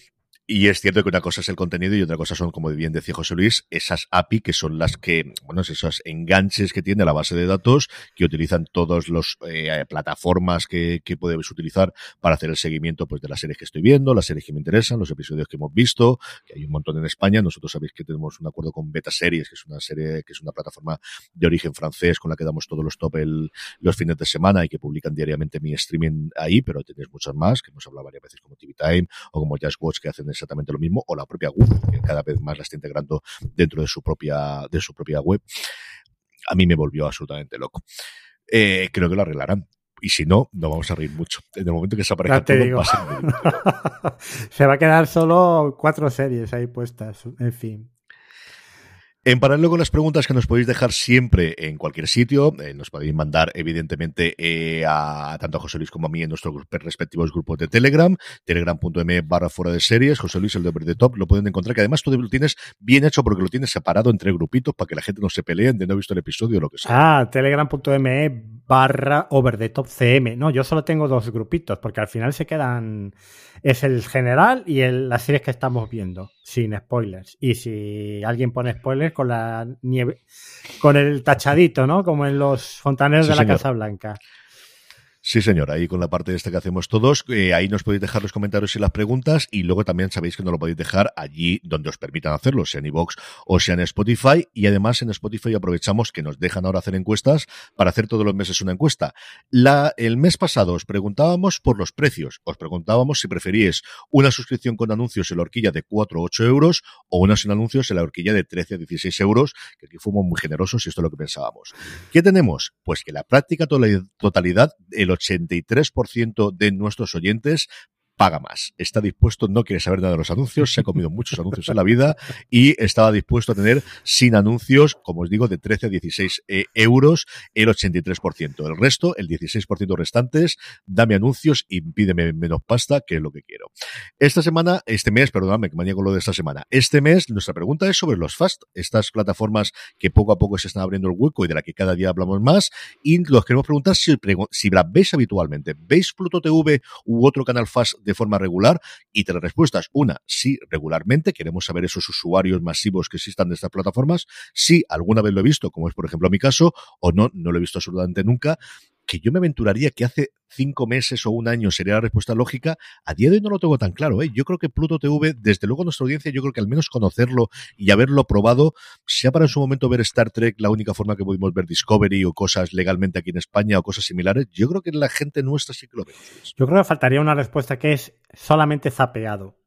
Y es cierto que una cosa es el contenido y otra cosa son, como bien decía José Luis, esas API que son las que, bueno, esos enganches que tiene la base de datos que utilizan todas las eh, plataformas que, que utilizar para hacer el seguimiento pues de las series que estoy viendo, las series que me interesan, los episodios que hemos visto, que hay un montón en España. Nosotros sabéis que tenemos un acuerdo con Beta Series, que es una serie, que es una plataforma de origen francés con la que damos todos los top el, los fines de semana y que publican diariamente mi streaming ahí, pero tenéis muchas más, que hemos hablado varias veces como TV Time o como Just Watch que hacen exactamente lo mismo, o la propia Google, que cada vez más la está integrando dentro de su propia, de su propia web. A mí me volvió absolutamente loco. Eh, creo que lo arreglarán. Y si no, nos vamos a reír mucho. En el momento que se aparezca todo, se va a quedar solo cuatro series ahí puestas. En fin. En paralelo con las preguntas que nos podéis dejar siempre en cualquier sitio, eh, nos podéis mandar evidentemente eh, a tanto a José Luis como a mí en nuestros respectivos grupos de Telegram, telegram.m barra fuera de series, José Luis el de The Top, lo pueden encontrar, que además tú lo tienes bien hecho porque lo tienes separado entre grupitos para que la gente no se peleen de no ha visto el episodio o lo que sea. Ah, telegram.me barra over the top cm. No, yo solo tengo dos grupitos porque al final se quedan, es el general y las series que estamos viendo, sin spoilers. Y si alguien pone spoilers, con la nieve, con el tachadito, ¿no? Como en los fontaneros sí, de la señor. Casa Blanca. Sí, señor, ahí con la parte esta que hacemos todos, eh, ahí nos podéis dejar los comentarios y las preguntas y luego también sabéis que nos lo podéis dejar allí donde os permitan hacerlo, sea en iVoox o sea en Spotify y además en Spotify aprovechamos que nos dejan ahora hacer encuestas para hacer todos los meses una encuesta. La, el mes pasado os preguntábamos por los precios, os preguntábamos si preferíais una suscripción con anuncios en la horquilla de 4 o 8 euros o una sin anuncios en la horquilla de 13 a 16 euros, que aquí fuimos muy generosos y esto es lo que pensábamos. ¿Qué tenemos? Pues que la práctica totalidad, el 83% de nuestros oyentes paga más. Está dispuesto, no quiere saber nada de los anuncios, se ha comido muchos anuncios en la vida y estaba dispuesto a tener sin anuncios, como os digo, de 13 a 16 eh, euros el 83%. El resto, el 16% restantes, dame anuncios y pídeme menos pasta, que es lo que quiero. Esta semana, este mes, perdóname que me con lo de esta semana. Este mes, nuestra pregunta es sobre los FAST, estas plataformas que poco a poco se están abriendo el hueco y de la que cada día hablamos más. Y los queremos preguntar si, si la veis habitualmente. ¿Veis Pluto TV u otro canal FAST de forma regular? Y tres respuestas. Una, sí, regularmente. Queremos saber esos usuarios masivos que existan de estas plataformas. Sí, alguna vez lo he visto, como es por ejemplo mi caso, o no, no lo he visto absolutamente nunca que yo me aventuraría que hace cinco meses o un año sería la respuesta lógica, a día de hoy no lo tengo tan claro. ¿eh? Yo creo que Pluto TV, desde luego nuestra audiencia, yo creo que al menos conocerlo y haberlo probado, sea para en su momento ver Star Trek la única forma que pudimos ver Discovery o cosas legalmente aquí en España o cosas similares, yo creo que la gente nuestra sí que lo ve. Yo creo que faltaría una respuesta que es solamente zapeado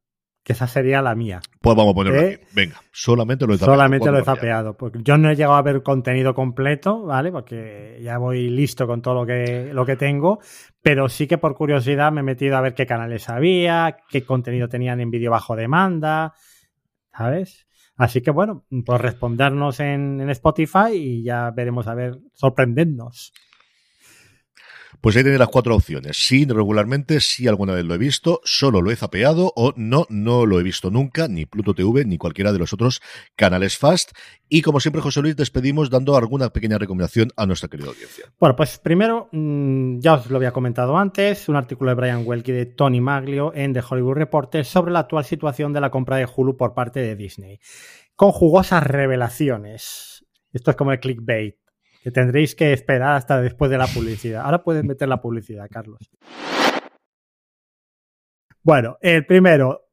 que esa sería la mía. Pues vamos a ponerlo ¿Eh? aquí. Venga, solamente lo he zapeado. Solamente lo he zapeado. Porque yo no he llegado a ver contenido completo, ¿vale? Porque ya voy listo con todo lo que, lo que tengo. Pero sí que por curiosidad me he metido a ver qué canales había, qué contenido tenían en vídeo bajo demanda, ¿sabes? Así que bueno, pues respondernos en, en Spotify y ya veremos a ver, sorprendernos. Pues ahí tenéis las cuatro opciones. Sí, regularmente, sí alguna vez lo he visto, solo lo he zapeado o no, no lo he visto nunca, ni Pluto TV, ni cualquiera de los otros canales Fast. Y como siempre, José Luis, despedimos dando alguna pequeña recomendación a nuestra querida audiencia. Bueno, pues primero, mm, ya os lo había comentado antes, un artículo de Brian Welky de Tony Maglio en The Hollywood Reporter sobre la actual situación de la compra de Hulu por parte de Disney. Con jugosas revelaciones. Esto es como el clickbait que tendréis que esperar hasta después de la publicidad. Ahora puedes meter la publicidad, Carlos. Bueno, el primero,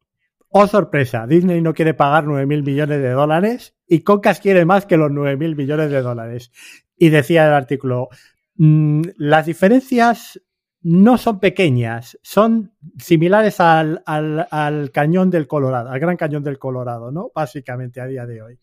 oh sorpresa, Disney no quiere pagar 9 mil millones de dólares y Concas quiere más que los 9 mil millones de dólares. Y decía el artículo, mm, las diferencias no son pequeñas, son similares al, al, cañón del Colorado, al Gran Cañón del Colorado, ¿no? Básicamente a día de hoy.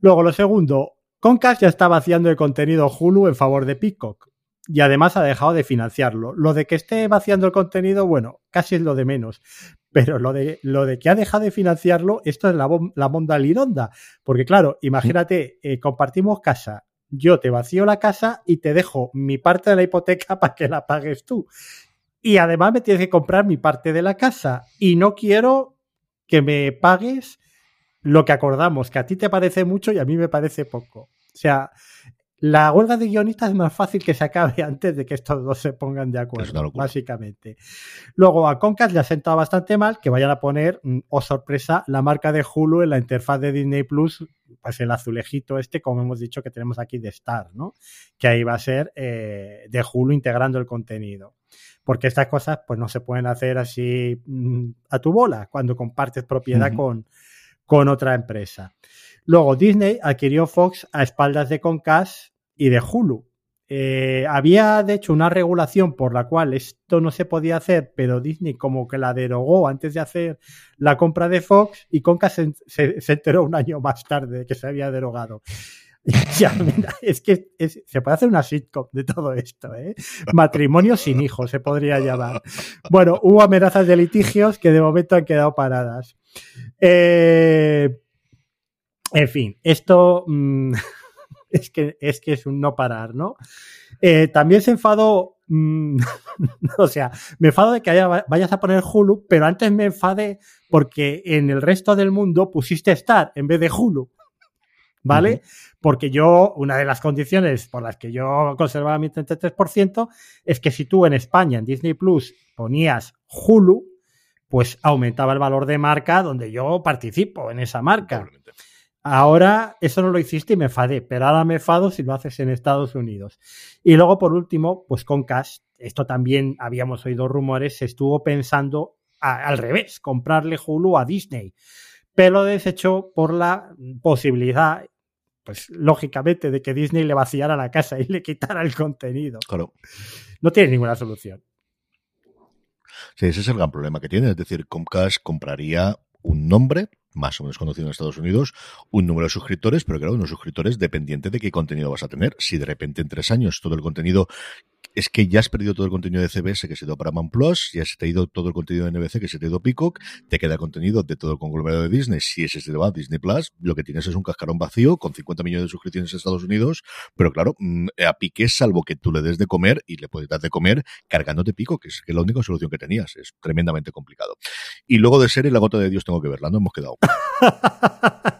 Luego, lo segundo, Concast ya está vaciando el contenido Hulu en favor de Peacock y además ha dejado de financiarlo. Lo de que esté vaciando el contenido, bueno, casi es lo de menos. Pero lo de, lo de que ha dejado de financiarlo, esto es la, la monda lironda. Porque claro, imagínate, eh, compartimos casa, yo te vacío la casa y te dejo mi parte de la hipoteca para que la pagues tú. Y además me tienes que comprar mi parte de la casa. Y no quiero que me pagues lo que acordamos, que a ti te parece mucho y a mí me parece poco. O sea, la huelga de guionistas es más fácil que se acabe antes de que estos dos se pongan de acuerdo, básicamente. Luego a Concast le ha sentado bastante mal que vayan a poner, mm, oh sorpresa, la marca de Hulu en la interfaz de Disney Plus, pues el azulejito este, como hemos dicho que tenemos aquí de Star, ¿no? Que ahí va a ser eh, de Hulu integrando el contenido. Porque estas cosas pues no se pueden hacer así mm, a tu bola cuando compartes propiedad con con otra empresa. Luego Disney adquirió Fox a espaldas de Comcast y de Hulu. Eh, había de hecho una regulación por la cual esto no se podía hacer, pero Disney como que la derogó antes de hacer la compra de Fox y Comcast se, enteró un año más tarde de que se había derogado. es que se puede hacer una sitcom de todo esto, ¿eh? Matrimonio sin hijos se podría llamar. Bueno, hubo amenazas de litigios que de momento han quedado paradas. Eh, en fin, esto mm, es, que, es que es un no parar, ¿no? Eh, también se enfadó, mm, o sea, me enfado de que vayas a poner Hulu, pero antes me enfadé porque en el resto del mundo pusiste Star en vez de Hulu. ¿Vale? Porque yo, una de las condiciones por las que yo conservaba mi 33% es que si tú en España, en Disney Plus, ponías Hulu, pues aumentaba el valor de marca donde yo participo en esa marca. Ahora eso no lo hiciste y me enfadé, pero ahora me enfado si lo haces en Estados Unidos. Y luego, por último, pues con Cash, esto también habíamos oído rumores, se estuvo pensando al revés, comprarle Hulu a Disney, pero lo desechó por la posibilidad, pues lógicamente, de que Disney le vaciara la casa y le quitara el contenido. Claro. No tiene ninguna solución. Sí, ese es el gran problema que tiene. Es decir, Comcast compraría un nombre más o menos conocido en Estados Unidos, un número de suscriptores, pero claro, unos suscriptores dependiente de qué contenido vas a tener. Si de repente en tres años todo el contenido es que ya has perdido todo el contenido de CBS que se ido para Man Plus, ya se te ha ido todo el contenido de NBC que se te ha ido Peacock, te queda contenido de todo el conglomerado de Disney, si ese se va Disney Plus, lo que tienes es un cascarón vacío con 50 millones de suscripciones en Estados Unidos, pero claro, mm, a Piqué, salvo que tú le des de comer y le puedes dar de comer cargándote Pico, que es que la única solución que tenías, es tremendamente complicado. Y luego de serie, La Gota de Dios tengo que verla, no hemos quedado.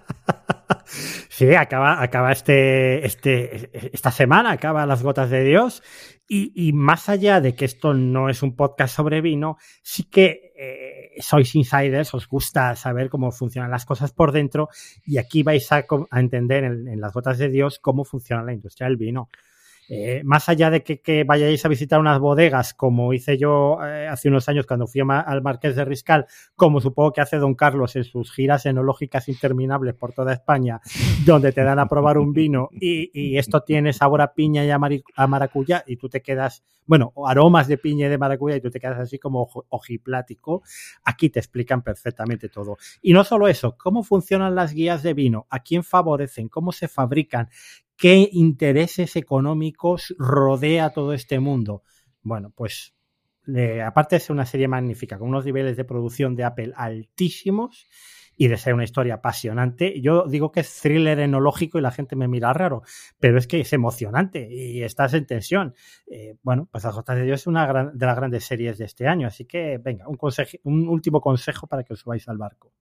Sí, acaba, acaba este, este, esta semana, acaba Las Gotas de Dios. Y, más allá de que esto no es un podcast sobre vino, sí que eh, sois insiders, os gusta saber cómo funcionan las cosas por dentro. Y aquí vais a, entender en Las Gotas de Dios cómo funciona la industria del vino. Eh, más allá de que, vayáis a visitar unas bodegas, como hice yo eh, hace unos años cuando fui al Marqués de Riscal, como supongo que hace don Carlos en sus giras enológicas interminables por toda España, donde te dan a probar un vino y, esto tiene sabor a piña y a, maracuyá y tú te quedas, bueno, aromas de piña y de maracuyá y tú te quedas así como ojiplático, aquí te explican perfectamente todo. Y no solo eso, cómo funcionan las guías de vino, a quién favorecen, cómo se fabrican, qué intereses económicos rodea todo este mundo. Bueno, pues aparte de ser una serie magnífica, con unos niveles de producción de Apple altísimos y de ser una historia apasionante, yo digo que es thriller enológico y la gente me mira raro, pero es que es emocionante y estás en tensión. Eh, bueno, pues Las Gotas de Dios es una de las grandes series de este año, así que venga, un, un último consejo para que os subáis al barco.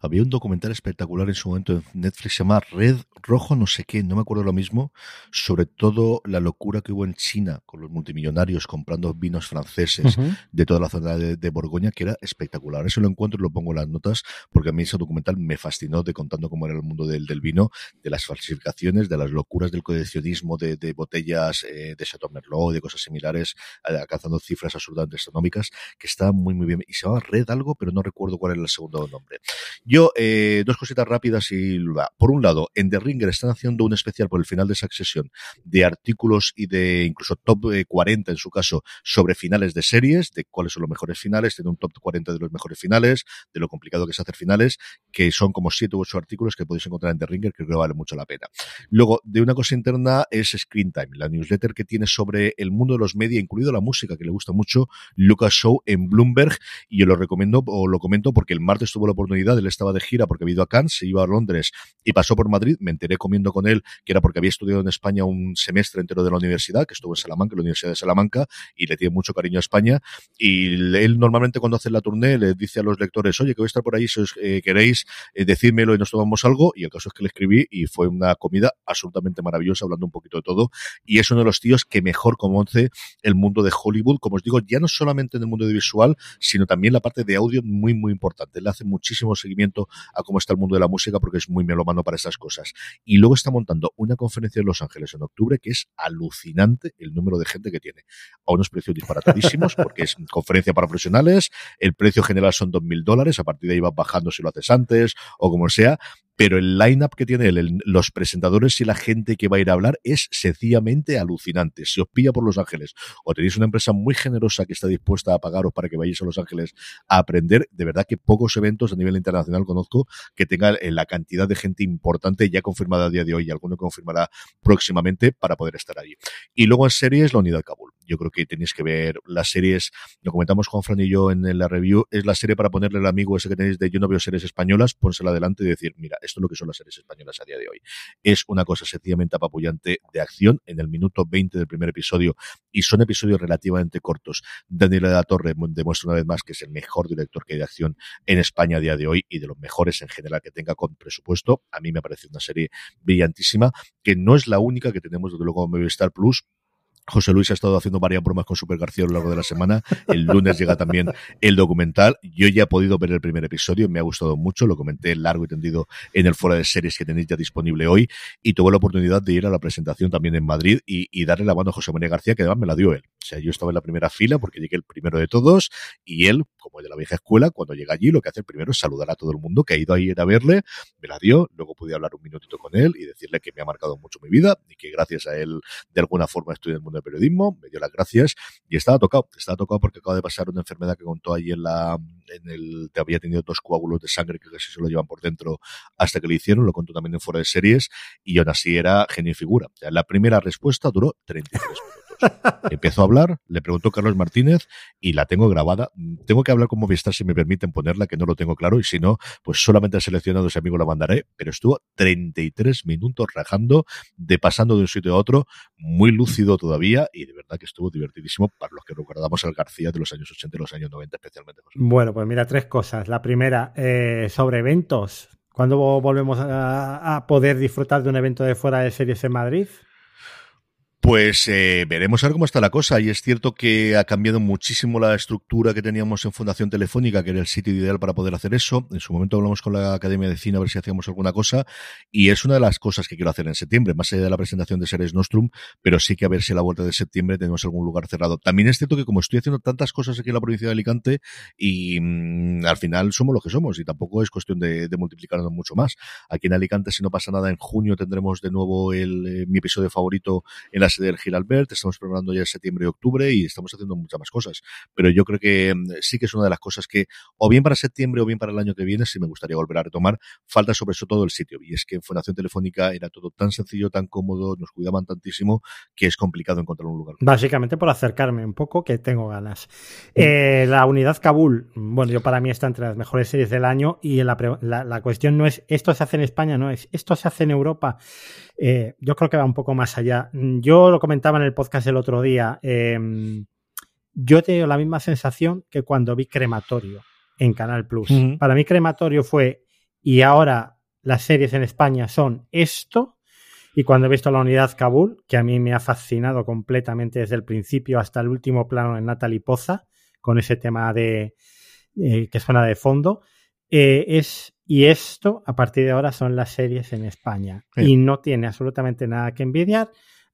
Había un documental espectacular en su momento en Netflix, se llama Red Rojo, no sé qué, no me acuerdo lo mismo, sobre todo la locura que hubo en China con los multimillonarios comprando vinos franceses de toda la zona de, Borgoña, que era espectacular. Eso lo encuentro y lo pongo en las notas, porque a mí ese documental me fascinó de contando cómo era el mundo del, vino, de las falsificaciones, de las locuras del coleccionismo de, botellas eh, de Chateau Merlot, de cosas similares, alcanzando cifras absurdamente astronómicas, que está muy, muy bien. Y se llama Red algo, pero no recuerdo cuál era el segundo nombre. Yo, eh, dos cositas rápidas y por un lado, en The Ringer están haciendo un especial por el final de Succession de artículos y de incluso top 40 eh, en su caso sobre finales de series, de cuáles son los mejores finales, tiene un top 40 de los mejores finales, de lo complicado que es hacer finales, que son como 7 u 8 artículos que podéis encontrar en The Ringer que creo que vale mucho la pena. Luego, de una cosa interna es Screen Time, la newsletter que tiene sobre el mundo de los media, incluido la música, que le gusta mucho, Lucas Show en Bloomberg, y yo lo recomiendo o lo comento porque el martes tuvo la oportunidad de estaba de gira porque había ido a Cannes, se iba a Londres y pasó por Madrid. Me enteré comiendo con él que era porque había estudiado en España un semestre entero de la universidad, que estuvo en Salamanca, la Universidad de Salamanca, y le tiene mucho cariño a España. Y él normalmente cuando hace la tournée le dice a los lectores, oye, que voy a estar por ahí, si os eh, queréis, eh, decírmelo y nos tomamos algo. Y el caso es que le escribí y fue una comida absolutamente maravillosa, hablando un poquito de todo. Y es uno de los tíos que mejor conoce el mundo de Hollywood, como os digo, ya no solamente en el mundo de visual, sino también la parte de audio muy, muy importante. Le hace muchísimo seguimiento a cómo está el mundo de la música porque es muy melomano para estas cosas. Y luego está montando una conferencia en Los Ángeles en octubre que es alucinante el número de gente que tiene. A unos precios disparatadísimos porque es conferencia para profesionales, el precio general son dos mil dólares, a partir de ahí va bajando si lo haces antes o como sea, pero el line-up que tiene él, los presentadores y la gente que va a ir a hablar es sencillamente alucinante. Si os pilla por Los Ángeles o tenéis una empresa muy generosa que está dispuesta a pagaros para que vayáis a Los Ángeles a aprender, de verdad que pocos eventos a nivel internacional conozco que tengan eh, la cantidad de gente importante ya confirmada a día de hoy y alguno confirmará próximamente para poder estar allí. Y luego en series, la Unidad Kabul. Yo creo que tenéis que ver las series, lo comentamos Juan Fran y yo en la review, es la serie para ponerle al amigo ese que tenéis de yo no veo series españolas, pónsela adelante y decir, mira, esto es lo que son las series españolas a día de hoy. Es una cosa sencillamente apapullante de acción en el minuto 20 del primer episodio y son episodios relativamente cortos. Daniel de la Torre demuestra una vez más que es el mejor director que hay de acción en España a día de hoy y de los mejores en general que tenga con presupuesto. A mí me parece una serie brillantísima que no es la única que tenemos desde luego en Movistar Plus, José Luis ha estado haciendo varias bromas con Super García a lo largo de la semana. El lunes llega también el documental. Yo ya he podido ver el primer episodio, me ha gustado mucho, lo comenté largo y tendido en el foro de series que tenéis ya disponible hoy y tuve la oportunidad de ir a la presentación también en Madrid y, darle la mano a José María García, que además me la dio él. O sea, yo estaba en la primera fila porque llegué el primero de todos y él, como de la vieja escuela, cuando llega allí lo que hace primero es saludar a todo el mundo que ha ido a ir a verle, me la dio, luego pude hablar un minutito con él y decirle que me ha marcado mucho mi vida y que gracias a él de alguna forma estoy en el mundo del periodismo, me dio las gracias y estaba tocado, estaba tocado porque acaba de pasar una enfermedad que contó allí en la, en el, te había tenido dos coágulos de sangre que casi se lo llevan por dentro hasta que le hicieron, lo contó también en fuera de series y aún así era genio y figura. la primera respuesta duró 33 minutos. Empezó a hablar, le preguntó Carlos Martínez y la tengo grabada. Tengo que hablar con Movistar si me permiten ponerla, que no lo tengo claro, y si no, pues solamente he seleccionado ese amigo la mandaré, pero estuvo 33 minutos rajando, de pasando de un sitio a otro, muy lúcido todavía, y de verdad que estuvo divertidísimo para los que recordamos al García de los años 80 y los años 90 especialmente. Bueno, pues mira, tres cosas. La primera, eh, sobre eventos. ¿Cuándo volvemos a, poder disfrutar de un evento de fuera de series en Madrid? Pues eh, veremos a ver cómo está la cosa. Y es cierto que ha cambiado muchísimo la estructura que teníamos en Fundación Telefónica, que era el sitio ideal para poder hacer eso. En su momento hablamos con la Academia de Cine a ver si hacíamos alguna cosa. Y es una de las cosas que quiero hacer en septiembre, más allá de la presentación de Seres Nostrum, pero sí que a ver si a la vuelta de septiembre tenemos algún lugar cerrado. También es cierto que como estoy haciendo tantas cosas aquí en la provincia de Alicante, y mm, al final somos lo que somos, y tampoco es cuestión de, multiplicarnos mucho más. Aquí en Alicante, si no pasa nada, en junio tendremos de nuevo el, eh, mi episodio favorito en la sede del Gil Albert, estamos preparando ya septiembre y octubre y estamos haciendo muchas más cosas. Pero yo creo que mm, sí que es una de las cosas que, o bien para septiembre o bien para el año que viene, sí me gustaría volver a retomar, falta sobre todo el sitio. Y es que en Fundación Telefónica era todo tan sencillo, tan cómodo, nos cuidaban tantísimo, que es complicado encontrar un lugar. Básicamente por acercarme un poco, que tengo ganas. Eh, la unidad Kabul, bueno, yo para mí está entre las mejores series del año y la, la cuestión no es esto se hace en España, no es esto se hace en Europa. Eh, yo creo que va un poco más allá. Yo lo comentaba en el podcast el otro día. Em, yo he tenido la misma sensación que cuando vi Crematorio en Canal Plus. Para mí, Crematorio fue, y ahora las series en España son esto. Y cuando he visto la unidad Kabul, que a mí me ha fascinado completamente desde el principio hasta el último plano en Natalie Poza, con ese tema de eh, que suena de fondo, eh, es y esto, a partir de ahora, son las series en España. Y no tiene absolutamente nada que envidiar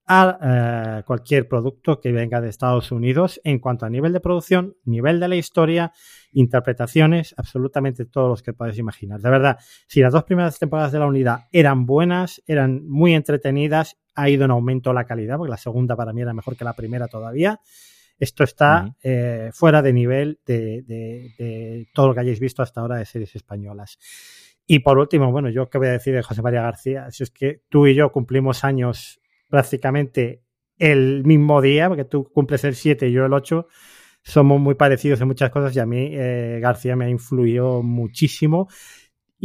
a eh, cualquier producto que venga de Estados Unidos en cuanto a nivel de producción, nivel de la historia, interpretaciones, absolutamente todos los que podéis imaginar. De verdad, si las dos primeras temporadas de la unidad eran buenas, eran muy entretenidas, ha ido en aumento la calidad, porque la segunda para mí era mejor que la primera todavía. Esto está eh, fuera de nivel de, todo lo que hayáis visto hasta ahora de series españolas. Y por último, bueno, yo qué voy a decir de José María García, si es que tú y yo cumplimos años prácticamente el mismo día, porque tú cumples el 7 y yo el 8, somos muy parecidos en muchas cosas y a mí eh, García me ha influido muchísimo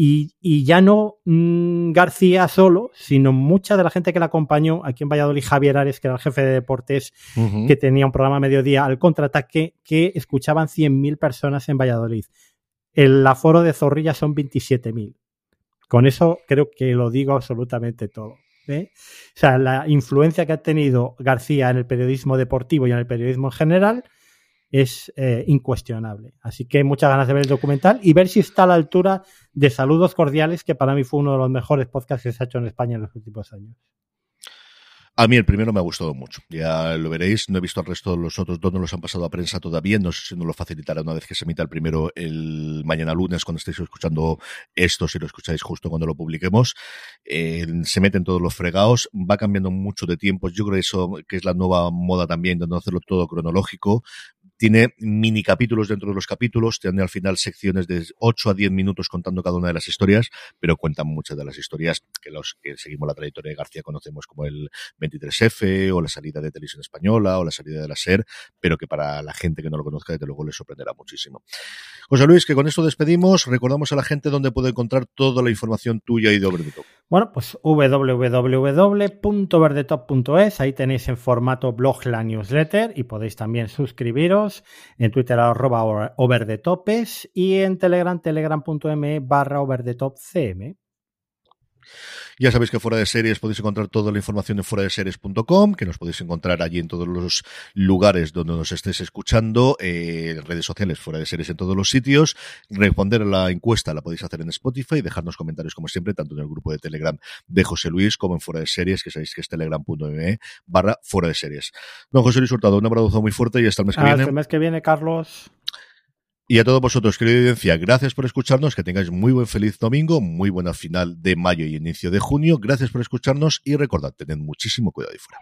y, ya no mm, García solo, sino mucha de la gente que la acompañó aquí en Valladolid, Javier Ares, que era el jefe de deportes, que tenía un programa a mediodía al contraataque, que escuchaban 100.000 personas en Valladolid. El aforo de Zorrilla son 27.000. Con eso creo que lo digo absolutamente todo. ¿Eh? O sea, la influencia que ha tenido García en el periodismo deportivo y en el periodismo en general es eh, incuestionable. Así que muchas ganas de ver el documental y ver si está a la altura de Saludos Cordiales, que para mí fue uno de los mejores podcasts que se ha hecho en España en los últimos años. A mí el primero me ha gustado mucho. Ya lo veréis. No he visto al resto de los otros dos, no los han pasado a prensa todavía. No sé si nos lo facilitará una vez que se emita el primero el mañana lunes, cuando estéis escuchando esto, si lo escucháis justo cuando lo publiquemos. Se meten todos los fregados. Va cambiando mucho de tiempo. Yo creo eso que es la nueva moda también, de no hacerlo todo cronológico. Tiene mini capítulos dentro de los capítulos, tiene al final secciones de 8 a 10 minutos contando cada una de las historias, pero cuentan muchas de las historias que los que seguimos la trayectoria de García conocemos como el 23F o la salida de Televisión Española o la salida de la SER, pero que para la gente que no lo conozca desde luego les sorprenderá muchísimo. José Luis, que con esto despedimos, recordamos a la gente dónde puede encontrar toda la información tuya y de Over the Top. Bueno, pues www.overdetop.es, ahí tenéis en formato blog la newsletter y podéis también suscribiros en Twitter arroba over the topes y en Telegram telegram.me barra over the top cm. Ya sabéis que fuera de series podéis encontrar toda la información en fuera de series.com, que nos podéis encontrar allí en todos los lugares donde nos estéis escuchando, eh, redes sociales fuera de series en todos los sitios. Responder a la encuesta la podéis hacer en Spotify, dejarnos comentarios como siempre, tanto en el grupo de Telegram de José Luis como en fuera de series, que sabéis que es telegram.me barra fuera de series. Don José Luis Hurtado, un abrazo muy fuerte y hasta el mes que viene. Hasta el mes que viene, Carlos. Y a todos vosotros, querida audiencia, gracias por escucharnos, que tengáis muy buen feliz domingo, muy buena final de mayo y inicio de junio. Gracias por escucharnos y recordad, tened muchísimo cuidado ahí fuera.